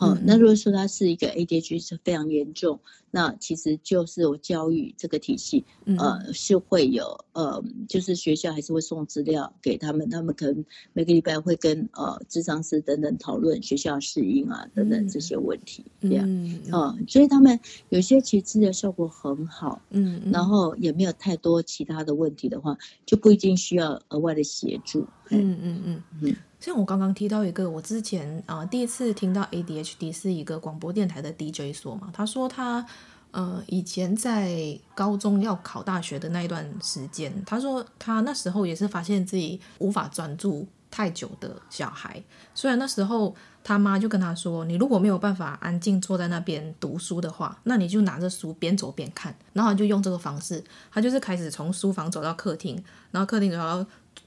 好，那如果说他是一个 ADHD 是非常严重。那其实就是我教育这个体系，呃，是会有呃，就是学校还是会送资料给他们，他们可能每个礼拜会跟呃智商师等等讨论学校适应啊等等这些问题，这样，嗯，啊，所以他们有些其实治疗效果很好，嗯，然后也没有太多其他的问题的话，就不一定需要额外的协助，嗯嗯嗯嗯。像我刚刚提到一个，我之前啊、呃、第一次听到 ADHD 是一个广播电台的 DJ 说嘛，他说他呃以前在高中要考大学的那一段时间，他说他那时候也是发现自己无法专注太久的小孩，虽然那时候他妈就跟他说，你如果没有办法安静坐在那边读书的话，那你就拿着书边走边看，然后他就用这个方式，他就是开始从书房走到客厅，然后客厅走到。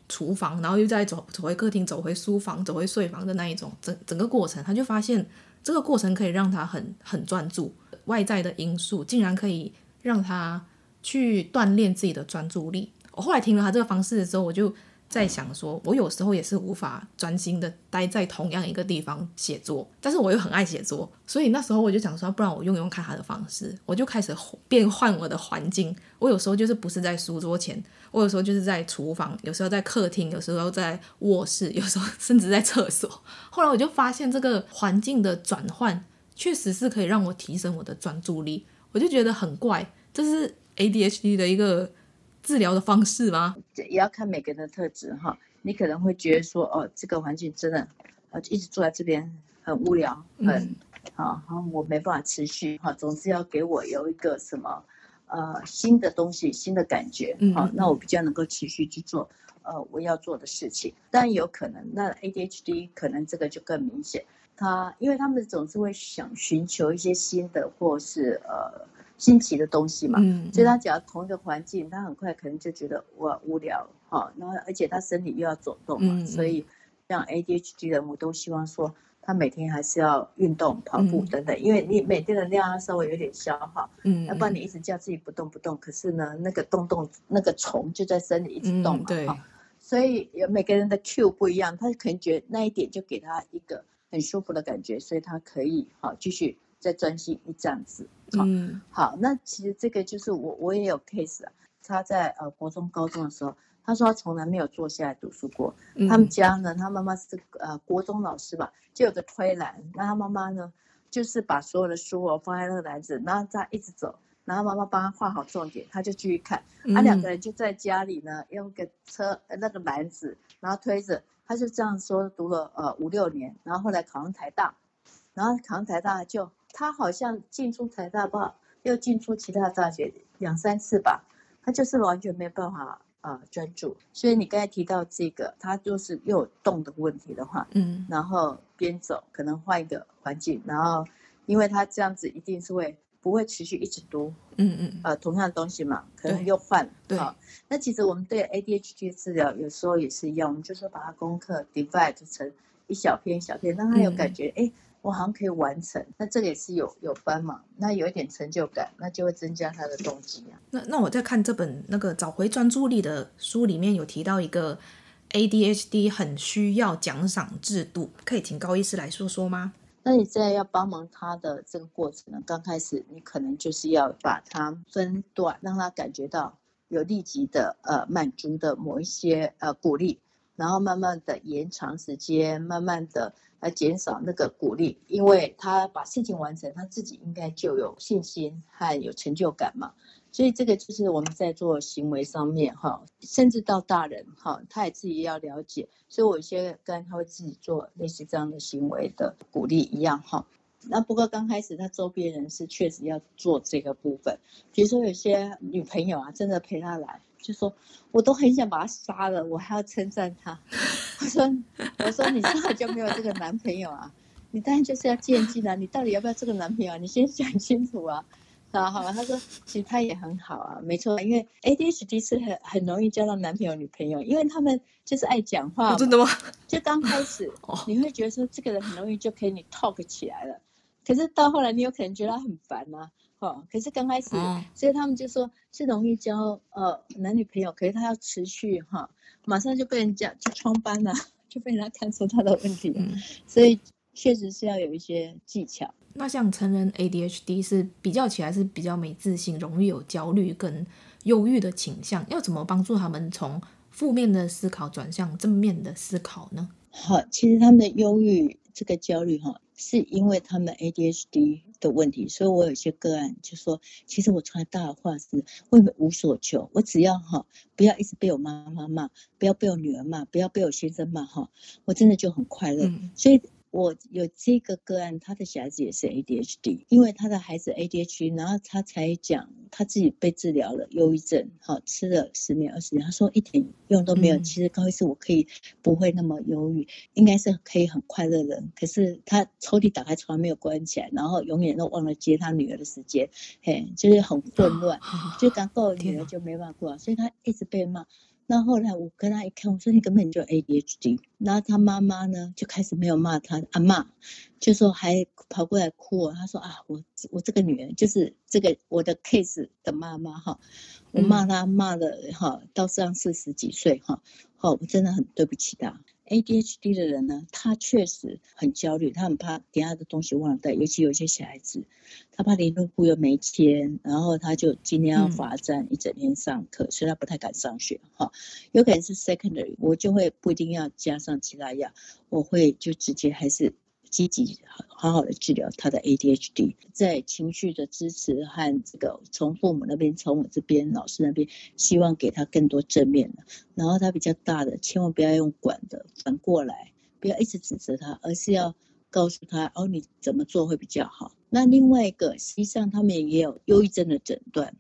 厨房，然后又再走走回客厅，走回书房，走回睡房的那一种，整整个过程，他就发现这个过程可以让他很很专注。外在的因素，竟然可以让他去锻炼自己的专注力。我后来听了他这个方式的时候，我就在想说，我有时候也是无法专心的待在同样一个地方写作，但是我又很爱写作，所以那时候我就想说，不然我用用看他的方式，我就开始变换我的环境。我有时候就是不是在书桌前，我有时候就是在厨房，有时候在客厅，有时候在卧室，有时候甚至在厕所。后来我就发现这个环境的转换确实是可以让我提升我的专注力，我就觉得很怪，这是 ADHD 的一个。治疗的方式吗？也要看每个人的特质哈。你可能会觉得说，哦，这个环境真的，呃，一直坐在这边很无聊，很，嗯、好，我没办法持续哈。总是要给我有一个什么，呃，新的东西，新的感觉，好，那我比较能够持续去做，呃，我要做的事情。当然有可能，那 ADHD 可能这个就更明显，他因为他们总是会想寻求一些新的，或是呃。新奇的东西嘛，嗯嗯、所以他只要同一个环境，他很快可能就觉得哇无聊哈。然后而且他身体又要走动嘛，嗯、所以像 ADHD 人，我都希望说他每天还是要运动、跑步等等，嗯、因为你每天的量要稍微有点消耗，嗯，要不然你一直叫自己不动不动，可是呢，那个动动那个虫就在身体一直动嘛，嗯、对，所以有每个人的 Q 不一样，他可能觉得那一点就给他一个很舒服的感觉，所以他可以好继续。再专心一这样子，嗯，好，那其实这个就是我我也有 case 啊，他在呃国中高中的时候，他说他从来没有坐下来读书过。嗯、他们家呢，他妈妈是呃国中老师吧，就有个推篮，那他妈妈呢，就是把所有的书哦放在那个篮子，然后再一直走，然后妈妈帮他画好重点，他就继续看。他、嗯、两个人就在家里呢，用个车那个篮子，然后推着，他就这样说读了呃五六年，然后后来考上台大，然后考上台大就。他好像进出台大吧，又进出其他大学两三次吧，他就是完全没办法啊、呃、专注。所以你刚才提到这个，他就是又有动的问题的话，嗯，然后边走可能换一个环境，然后因为他这样子一定是会不会持续一直读，嗯嗯，呃同样的东西嘛，可能又换，对，好，那其实我们对 ADHD 治疗有时候也是一样，我们就是把它功课 divide 成一小片一小片，让他有感觉，哎、我好像可以完成，那这个也是有有帮忙，那有一点成就感，那就会增加他的动机啊。那那我在看这本那个找回专注力的书里面有提到一个 ADHD 很需要奖赏制度，可以请高医师来说说吗？那你在要帮忙他的这个过程呢？刚开始你可能就是要把它分段，让他感觉到有立即的呃满足的某一些呃鼓励，然后慢慢的延长时间，慢慢的。来减少那个鼓励，因为他把事情完成，他自己应该就有信心和有成就感嘛。所以这个就是我们在做行为上面哈，甚至到大人哈，他也自己要了解。所以我有些个人他会自己做类似这样的行为的鼓励一样哈。那不过刚开始他周边人是确实要做这个部分，比如说有些女朋友啊，真的陪他来。就说，我都很想把他杀了，我还要称赞他。我说，我说你根本就没有这个男朋友啊，你当然就是要渐进啊，你到底要不要这个男朋友啊？你先想清楚啊。啊，好了，他说其实他也很好啊，没错，因为 ADHD 是很很容易交到男朋友女朋友，因为他们就是爱讲话。真的吗？就刚开始 你会觉得说这个人很容易就可以你 talk 起来了，可是到后来你有可能觉得他很烦啊。哦，可是刚开始，嗯、所以他们就说是容易交呃男女朋友，可是他要持续哈、哦，马上就被人家就创班了，就被人家看出他的问题了，嗯、所以确实是要有一些技巧。那像成人 ADHD 是比较起来是比较没自信，容易有焦虑跟忧郁的倾向，要怎么帮助他们从负面的思考转向正面的思考呢？好，其实他们的忧郁这个焦虑哈，是因为他们 ADHD。的问题，所以我有些个案就说，其实我从来大的话是我无所求，我只要哈不要一直被我妈妈骂，不要被我女儿骂，不要被我先生骂哈，我真的就很快乐，嗯、所以。我有这个个案，他的小孩子也是 ADHD，因为他的孩子 ADHD，然后他才讲他自己被治疗了忧郁症，好吃了十年二十年，他说一点用都没有。其实高医师我可以不会那么忧郁，应该是可以很快乐的。可是他抽屉打开从来没有关起来，然后永远都忘了接他女儿的时间，嘿，就是很混乱，就刚够女儿就没办法过，所以他一直被骂。那后来我跟他一看，我说你根本就 ADHD。然后他妈妈呢就开始没有骂他，啊骂，就说还跑过来哭。他说啊，我我这个女儿就是这个我的 case 的妈妈哈，我骂他骂了哈，到上四十几岁哈，好，我真的很对不起他。ADHD 的人呢，他确实很焦虑，他很怕等下的东西忘了带，尤其有些小孩子，他怕联络簿又没签，然后他就今天要罚站一整天上课，嗯、所以他不太敢上学哈。有可能是 secondary，我就会不一定要加上其他药，我会就直接还是。积极好好的治疗他的 ADHD，在情绪的支持和这个从父母那边、从我这边、老师那边，希望给他更多正面的。然后他比较大的，千万不要用管的，反过来不要一直指责他，而是要告诉他哦，你怎么做会比较好。那另外一个，实际上他们也有忧郁症的诊断。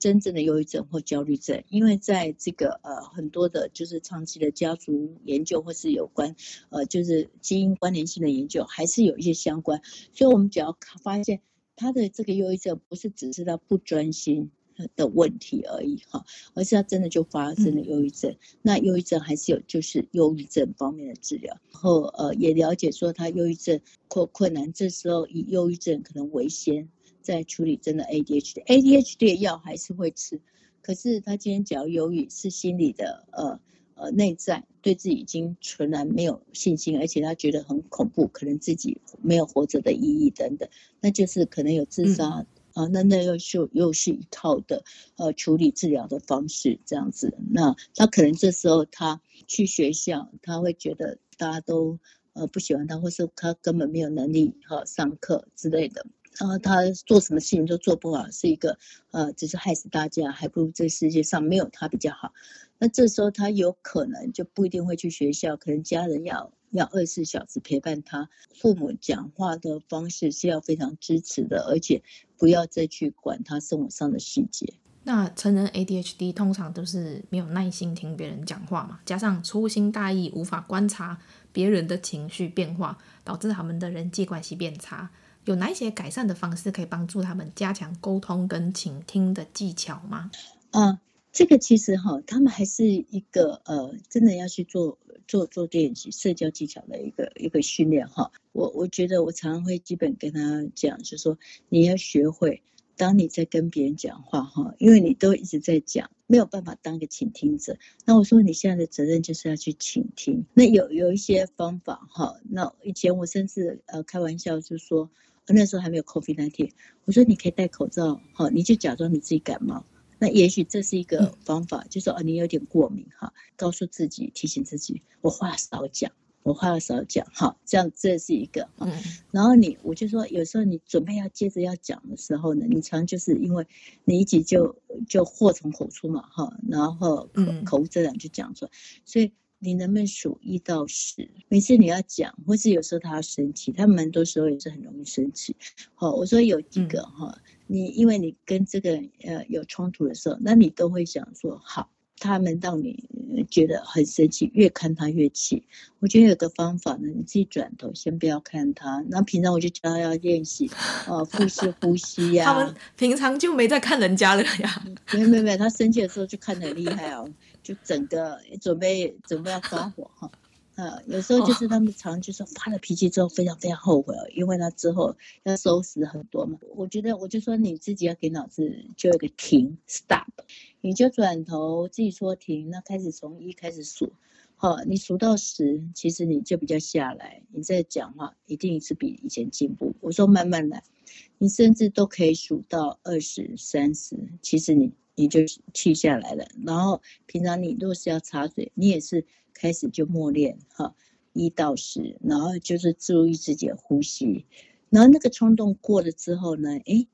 真正的忧郁症或焦虑症，因为在这个呃很多的，就是长期的家族研究或是有关呃就是基因关联性的研究，还是有一些相关。所以，我们只要发现他的这个忧郁症不是只是他不专心的问题而已哈，而是他真的就发生了忧郁症。那忧郁症还是有就是忧郁症方面的治疗，然后呃也了解说他忧郁症困困难，这时候以忧郁症可能为先。在处理真的 ADHD，ADHD 的药还是会吃，可是他今天只要忧郁，是心理的呃呃内在对自己已经纯然没有信心，而且他觉得很恐怖，可能自己没有活着的意义等等，那就是可能有自杀啊、那那又是又是一套的呃处理治疗的方式这样子，那他可能这时候他去学校，他会觉得大家都呃不喜欢他，或是他根本没有能力哈上课之类的。然后他做什么事情都做不好，是一个呃，只是害死大家，还不如这世界上没有他比较好。那这时候他有可能就不一定会去学校，可能家人要要二十四小时陪伴他，父母讲话的方式是要非常支持的，而且不要再去管他生活上的细节。那成人 ADHD 通常都是没有耐心听别人讲话嘛，加上粗心大意，无法观察别人的情绪变化，导致他们的人际关系变差。有哪一些改善的方式可以帮助他们加强沟通跟倾听的技巧吗？啊，这个其实哈，他们还是一个呃，真的要去做做做练习社交技巧的一个一个训练哈。我我觉得我常常会基本跟他讲，就是说你要学会，当你在跟别人讲话哈，因为你都一直在讲，没有办法当个倾听者。那我说你现在的责任就是要去倾听。那有有一些方法哈，那以前我甚至呃开玩笑就说。那时候还没有 COVID-19，我说你可以戴口罩，好，你就假装你自己感冒。那也许这是一个方法，就说哦，你有点过敏哈，告诉自己，提醒自己，我话少讲，我话少讲，哈，这样这是一个。嗯。然后你，我就说，有时候你准备要接着要讲的时候呢，你常就是因为你一急就就祸从口出嘛，哈，然后口口无遮拦就讲出来，所以。你能不能数一到十？每次你要讲，或是有时候他要生气，他蛮多时候也是很容易生气。好，我说有几个哈，你因为你跟这个呃有冲突的时候，那你都会想说好，他们让你觉得很生气，越看他越气。我觉得有个方法呢，你自己转头先不要看他，那平常我就教他要练习哦，腹式呼吸呀。他们平常就没在看人家了呀？没有没没，他生气的时候就看得很厉害哦。就整个准备准备要发火 哈，啊，有时候就是他们常就是发了脾气之后非常非常后悔哦，因为他之后要收拾很多嘛。我觉得我就说你自己要给脑子就有个停 stop，你就转头自己说停，那开始从一开始数，好，你数到十，其实你就比较下来，你再讲话一定是比以前进步。我说慢慢来，你甚至都可以数到二十三十，其实你。你就气下来了，然后平常你如果是要插嘴，你也是开始就默念哈一到十，然后就是注意自己的呼吸，然后那个冲动过了之后呢，诶，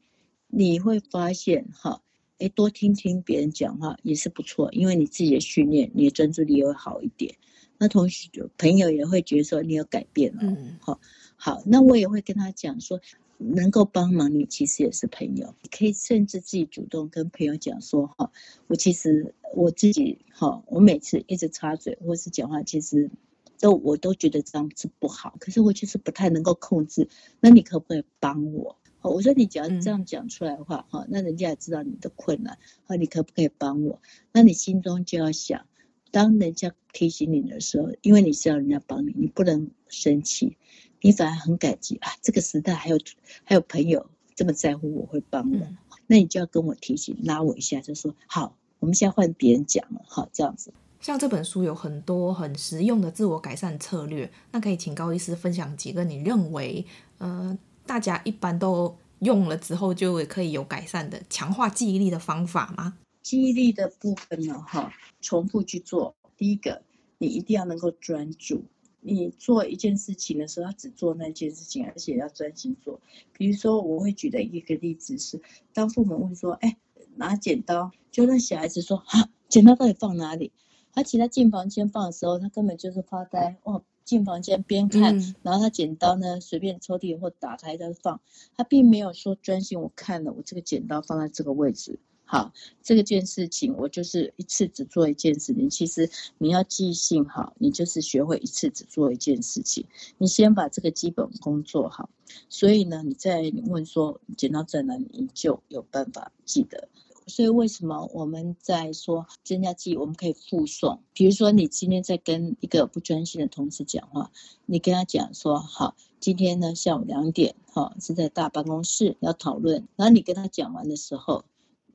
你会发现哈，诶，多听听别人讲话也是不错，因为你自己的训练，你的专注力也会好一点。那同时朋友也会觉得说你有改变了，嗯，好，好，那我也会跟他讲说。能够帮忙你，其实也是朋友。你可以甚至自己主动跟朋友讲说：“哈，我其实我自己哈，我每次一直插嘴或是讲话，其实都我都觉得这样子不好。可是我就是不太能够控制。那你可不可以帮我？我说你只要这样讲出来的话，哈，那人家也知道你的困难。哈，你可不可以帮我？那你心中就要想，当人家提醒你的时候，因为你是要人家帮你，你不能生气，你反而很感激啊。这个时代还有还有朋友这么在乎我会帮我，嗯、那你就要跟我提醒，拉我一下，就说好，我们现在换别人讲了，好，这样子。像这本书有很多很实用的自我改善策略，那可以请高医师分享几个你认为，呃，大家一般都用了之后就可以有改善的强化记忆力的方法吗？记忆力的部分呢，哈，重复去做。第一个，你一定要能够专注。你做一件事情的时候，要只做那件事情，而且要专心做。比如说，我会举的一个例子是，当父母问说：“哎，拿剪刀。”就让小孩子说：“哈，剪刀到底放哪里？”而且他进房间放的时候，他根本就是发呆。哦，进房间边看，嗯、然后他剪刀呢随便抽屉或打开再放，他并没有说专心。我看了，我这个剪刀放在这个位置。好，这个件事情我就是一次只做一件事情。其实你要记性好，你就是学会一次只做一件事情。你先把这个基本功做好，所以呢，你再问说剪刀在哪里，你就有办法记得。所以为什么我们在说增加记忆，我们可以附送。比如说，你今天在跟一个不专心的同事讲话，你跟他讲说：“好，今天呢下午两点，哈是在大办公室要讨论。”然后你跟他讲完的时候，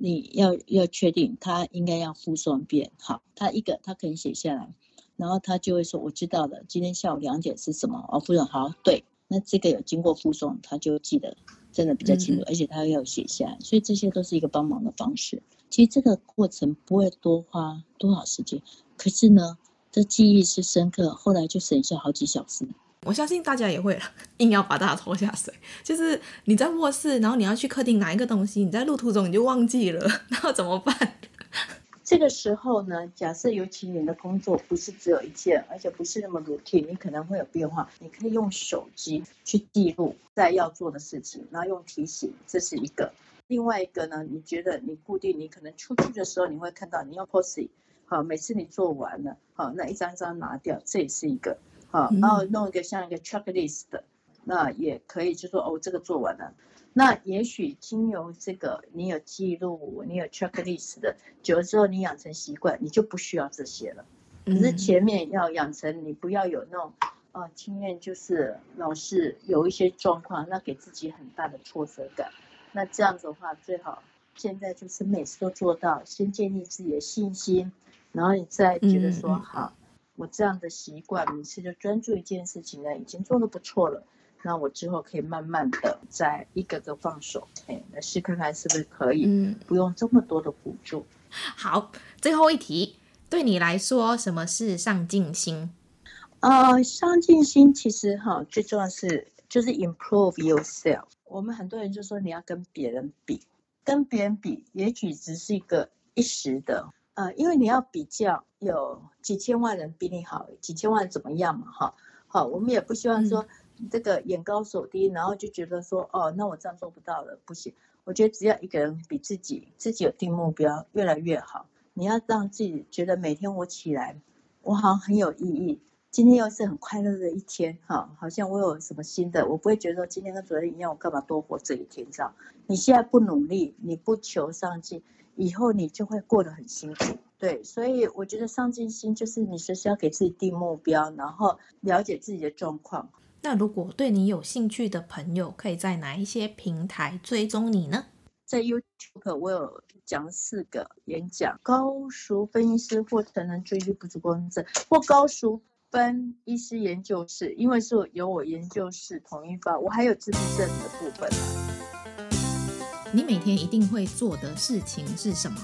你要要确定他应该要复诵一遍。好，他一个他可以写下来，然后他就会说：“我知道了，今天下午两点是什么？”哦，复诵好，对，那这个有经过复诵，他就记得。真的比较清楚，而且他要写下来，所以这些都是一个帮忙的方式。其实这个过程不会多花多少时间，可是呢，这记忆是深刻，后来就省下好几小时。我相信大家也会 硬要把大家拖下水，就是你在卧室，然后你要去客厅拿一个东西，你在路途中你就忘记了，那怎么办？这个时候呢，假设尤其你的工作不是只有一件，而且不是那么 routine，你可能会有变化。你可以用手机去记录在要做的事情，然后用提醒，这是一个。另外一个呢，你觉得你固定，你可能出去的时候你会看到，你用 post-it，好，每次你做完了，好，那一张一张拿掉，这也是一个。好，然后弄一个像一个 checklist 的，那也可以，就说哦，这个做完了。那也许经由这个，你有记录，你有 checklist 的，久了之后你养成习惯，你就不需要这些了。可是前面要养成，你不要有那种啊经验，就是老是有一些状况，那给自己很大的挫折感。那这样子的话，最好现在就是每次都做到，先建立自己的信心，然后你再觉得说好，我这样的习惯，每次就专注一件事情呢，已经做的不错了。那我之后可以慢慢的再一个个放手，哎，来试看看是不是可以，嗯，不用这么多的补助。好，最后一题，对你来说，什么是上进心？呃，上进心其实哈，最重要是就是 improve yourself。我们很多人就说你要跟别人比，跟别人比，也许只是一个一时的，呃，因为你要比较，有几千万人比你好，几千万怎么样嘛，哈，好，我们也不希望说。嗯这个眼高手低，然后就觉得说，哦，那我这样做不到了，不行。我觉得只要一个人比自己自己有定目标，越来越好。你要让自己觉得每天我起来，我好像很有意义。今天又是很快乐的一天，哈，好像我有什么新的，我不会觉得说今天跟昨天一样，我干嘛多活这一天这样？你现在不努力，你不求上进，以后你就会过得很辛苦。对，所以我觉得上进心就是你随时要给自己定目标，然后了解自己的状况。那如果对你有兴趣的朋友，可以在哪一些平台追踪你呢？在 YouTube 我有讲四个演讲，高淑芬医师或成人注意力不足过动症，或高淑分医师研究室，因为是由我研究室统一发，我还有自闭症的部分。你每天一定会做的事情是什么？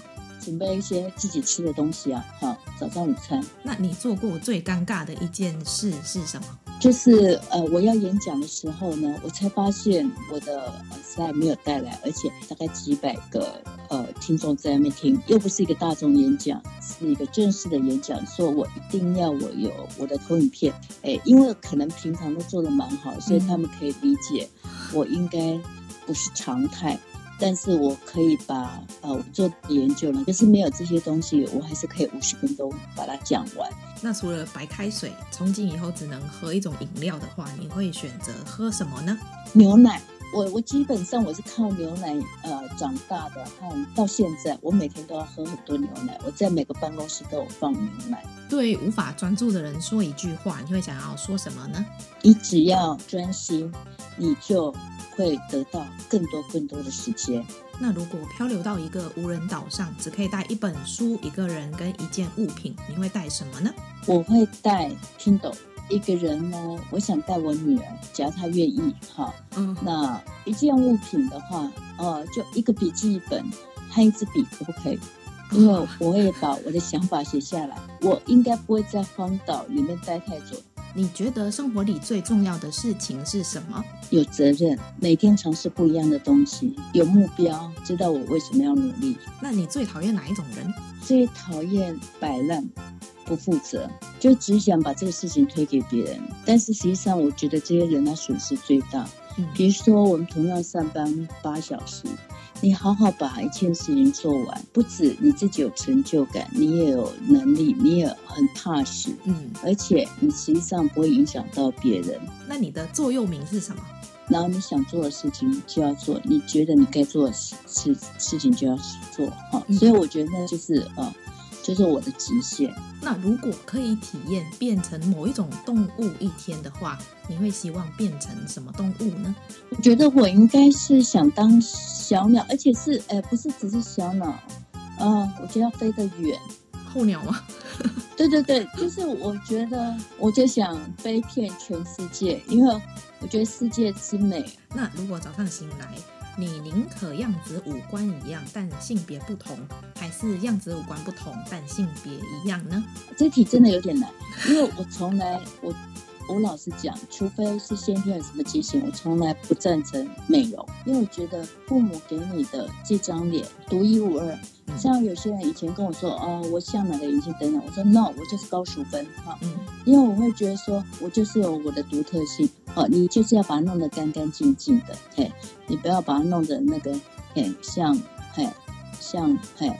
准备一些自己吃的东西啊，好，早上午餐。那你做过最尴尬的一件事是什么？就是呃，我要演讲的时候呢，我才发现我的耳塞没有带来，而且大概几百个呃听众在那边听，又不是一个大众演讲，是一个正式的演讲，说我一定要我有我的投影片，哎，因为可能平常都做的蛮好，所以他们可以理解我应该不是常态。但是我可以把呃我做的研究呢，就是没有这些东西，我还是可以五十分钟把它讲完。那除了白开水，从今以后只能喝一种饮料的话，你会选择喝什么呢？牛奶。我我基本上我是靠牛奶呃长大的，和到现在我每天都要喝很多牛奶。我在每个办公室都有放牛奶。对无法专注的人说一句话，你会想要说什么呢？你只要专心，你就会得到更多更多的时间。那如果漂流到一个无人岛上，只可以带一本书、一个人跟一件物品，你会带什么呢？我会带 Kindle。一个人呢，我想带我女儿，只要她愿意哈。嗯。那一件物品的话，呃，就一个笔记本和一支笔，可不可以？因为我也把我的想法写下来。我应该不会在荒岛里面待太久。你觉得生活里最重要的事情是什么？有责任，每天尝试不一样的东西，有目标，知道我为什么要努力。那你最讨厌哪一种人？最讨厌摆烂、不负责，就只想把这个事情推给别人。但是实际上，我觉得这些人他损失最大。嗯，比如说我们同样上班八小时。你好好把一件事情做完，不止你自己有成就感，你也有能力，你也很踏实，嗯，而且你实际上不会影响到别人。那你的座右铭是什么？然后你想做的事情就要做，你觉得你该做的事事事情就要做，哈、嗯。所以我觉得那就是呃。就是我的极限。那如果可以体验变成某一种动物一天的话，你会希望变成什么动物呢？我觉得我应该是想当小鸟，而且是哎，不是只是小鸟，呃，我觉得要飞得远。候鸟吗？对对对，就是我觉得，我就想飞遍全世界，因为我觉得世界之美。那如果早上醒来，你宁可样子五官一样，但性别不同，还是样子五官不同，但性别一样呢？这题真的有点难，因为我从来我我老实讲，除非是先天有什么畸形，我从来不赞成美容，因为我觉得父母给你的这张脸独一无二。像有些人以前跟我说，哦，我像哪个明星等等，我说 no，我就是高淑芬哈，嗯，因为我会觉得说我就是有我的独特性，哦，你就是要把它弄得干干净净的，嘿，你不要把它弄得那个，嘿，像，嘿，像，嘿。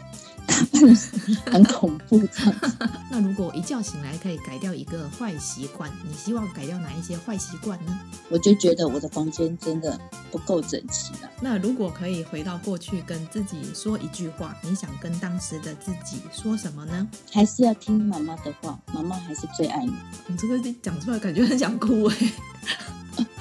很恐怖这样子。那如果一觉醒来可以改掉一个坏习惯，你希望改掉哪一些坏习惯呢？我就觉得我的房间真的不够整齐了。那如果可以回到过去跟自己说一句话，你想跟当时的自己说什么呢？还是要听妈妈的话，妈妈还是最爱你。你这个讲出来感觉很想哭哎。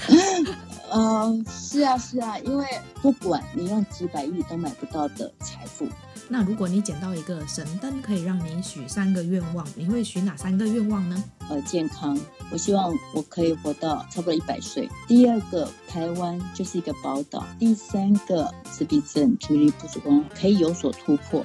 嗯、呃，是啊是啊，因为不管你用几百亿都买不到的财富。那如果你捡到一个神灯，可以让你许三个愿望，你会许哪三个愿望呢？呃，健康，我希望我可以活到差不多一百岁。第二个，台湾就是一个宝岛。第三个，自闭症注意力不足可以有所突破。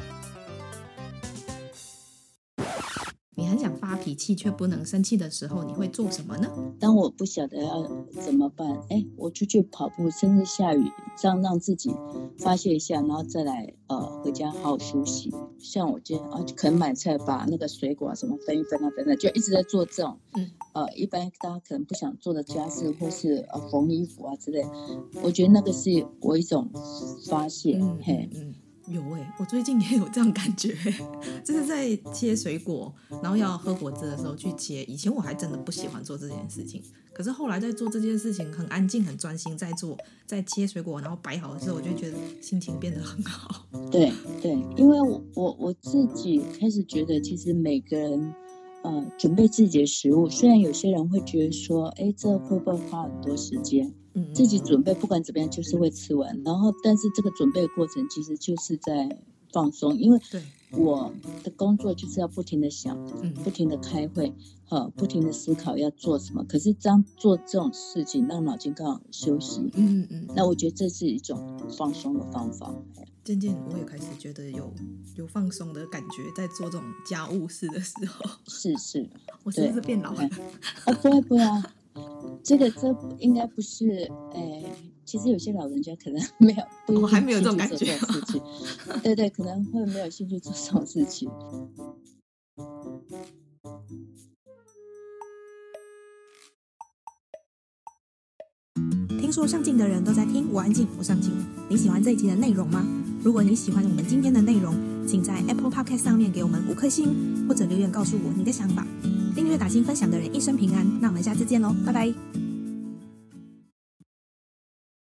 很想发脾气却不能生气的时候，你会做什么呢？当我不晓得要怎么办，哎，我出去跑步，甚至下雨，这样让自己发泄一下，然后再来呃回家好好休息。像我今天啊，可能买菜把那个水果什么分一分啊，等等，就一直在做这种，嗯，呃，一般大家可能不想做的家事，或是呃缝衣服啊之类，我觉得那个是我一种发泄，嗯、嘿。嗯有哎、我最近也有这样感觉，就是在切水果，然后要喝果汁的时候去切。以前我还真的不喜欢做这件事情，可是后来在做这件事情，很安静、很专心在做，在切水果，然后摆好的时候，我就觉得心情变得很好。对对，因为我我我自己开始觉得，其实每个人呃准备自己的食物，虽然有些人会觉得说，哎，这会不会花很多时间？自己准备，不管怎么样，就是会吃完。然后，但是这个准备过程其实就是在放松，因为我的工作就是要不停的想，不停的开会，哈，不停的思考要做什么。可是当做这种事情，让脑筋刚好休息，嗯嗯，那我觉得这是一种放松的方法。渐渐，我也开始觉得有有放松的感觉，在做这种家务事的时候。是是，我是不是变老了？啊，不会不会啊。这个这应该不是，哎，其实有些老人家可能没有，不我还没有这种感觉。对对，可能会没有兴趣做这种事情。听说上镜的人都在听，我安静，我上镜。你喜欢这一集的内容吗？如果你喜欢我们今天的内容，请在 Apple Podcast 上面给我们五颗星，或者留言告诉我你的想法。订阅、打新、分享的人一生平安。那我们下次见喽，拜拜。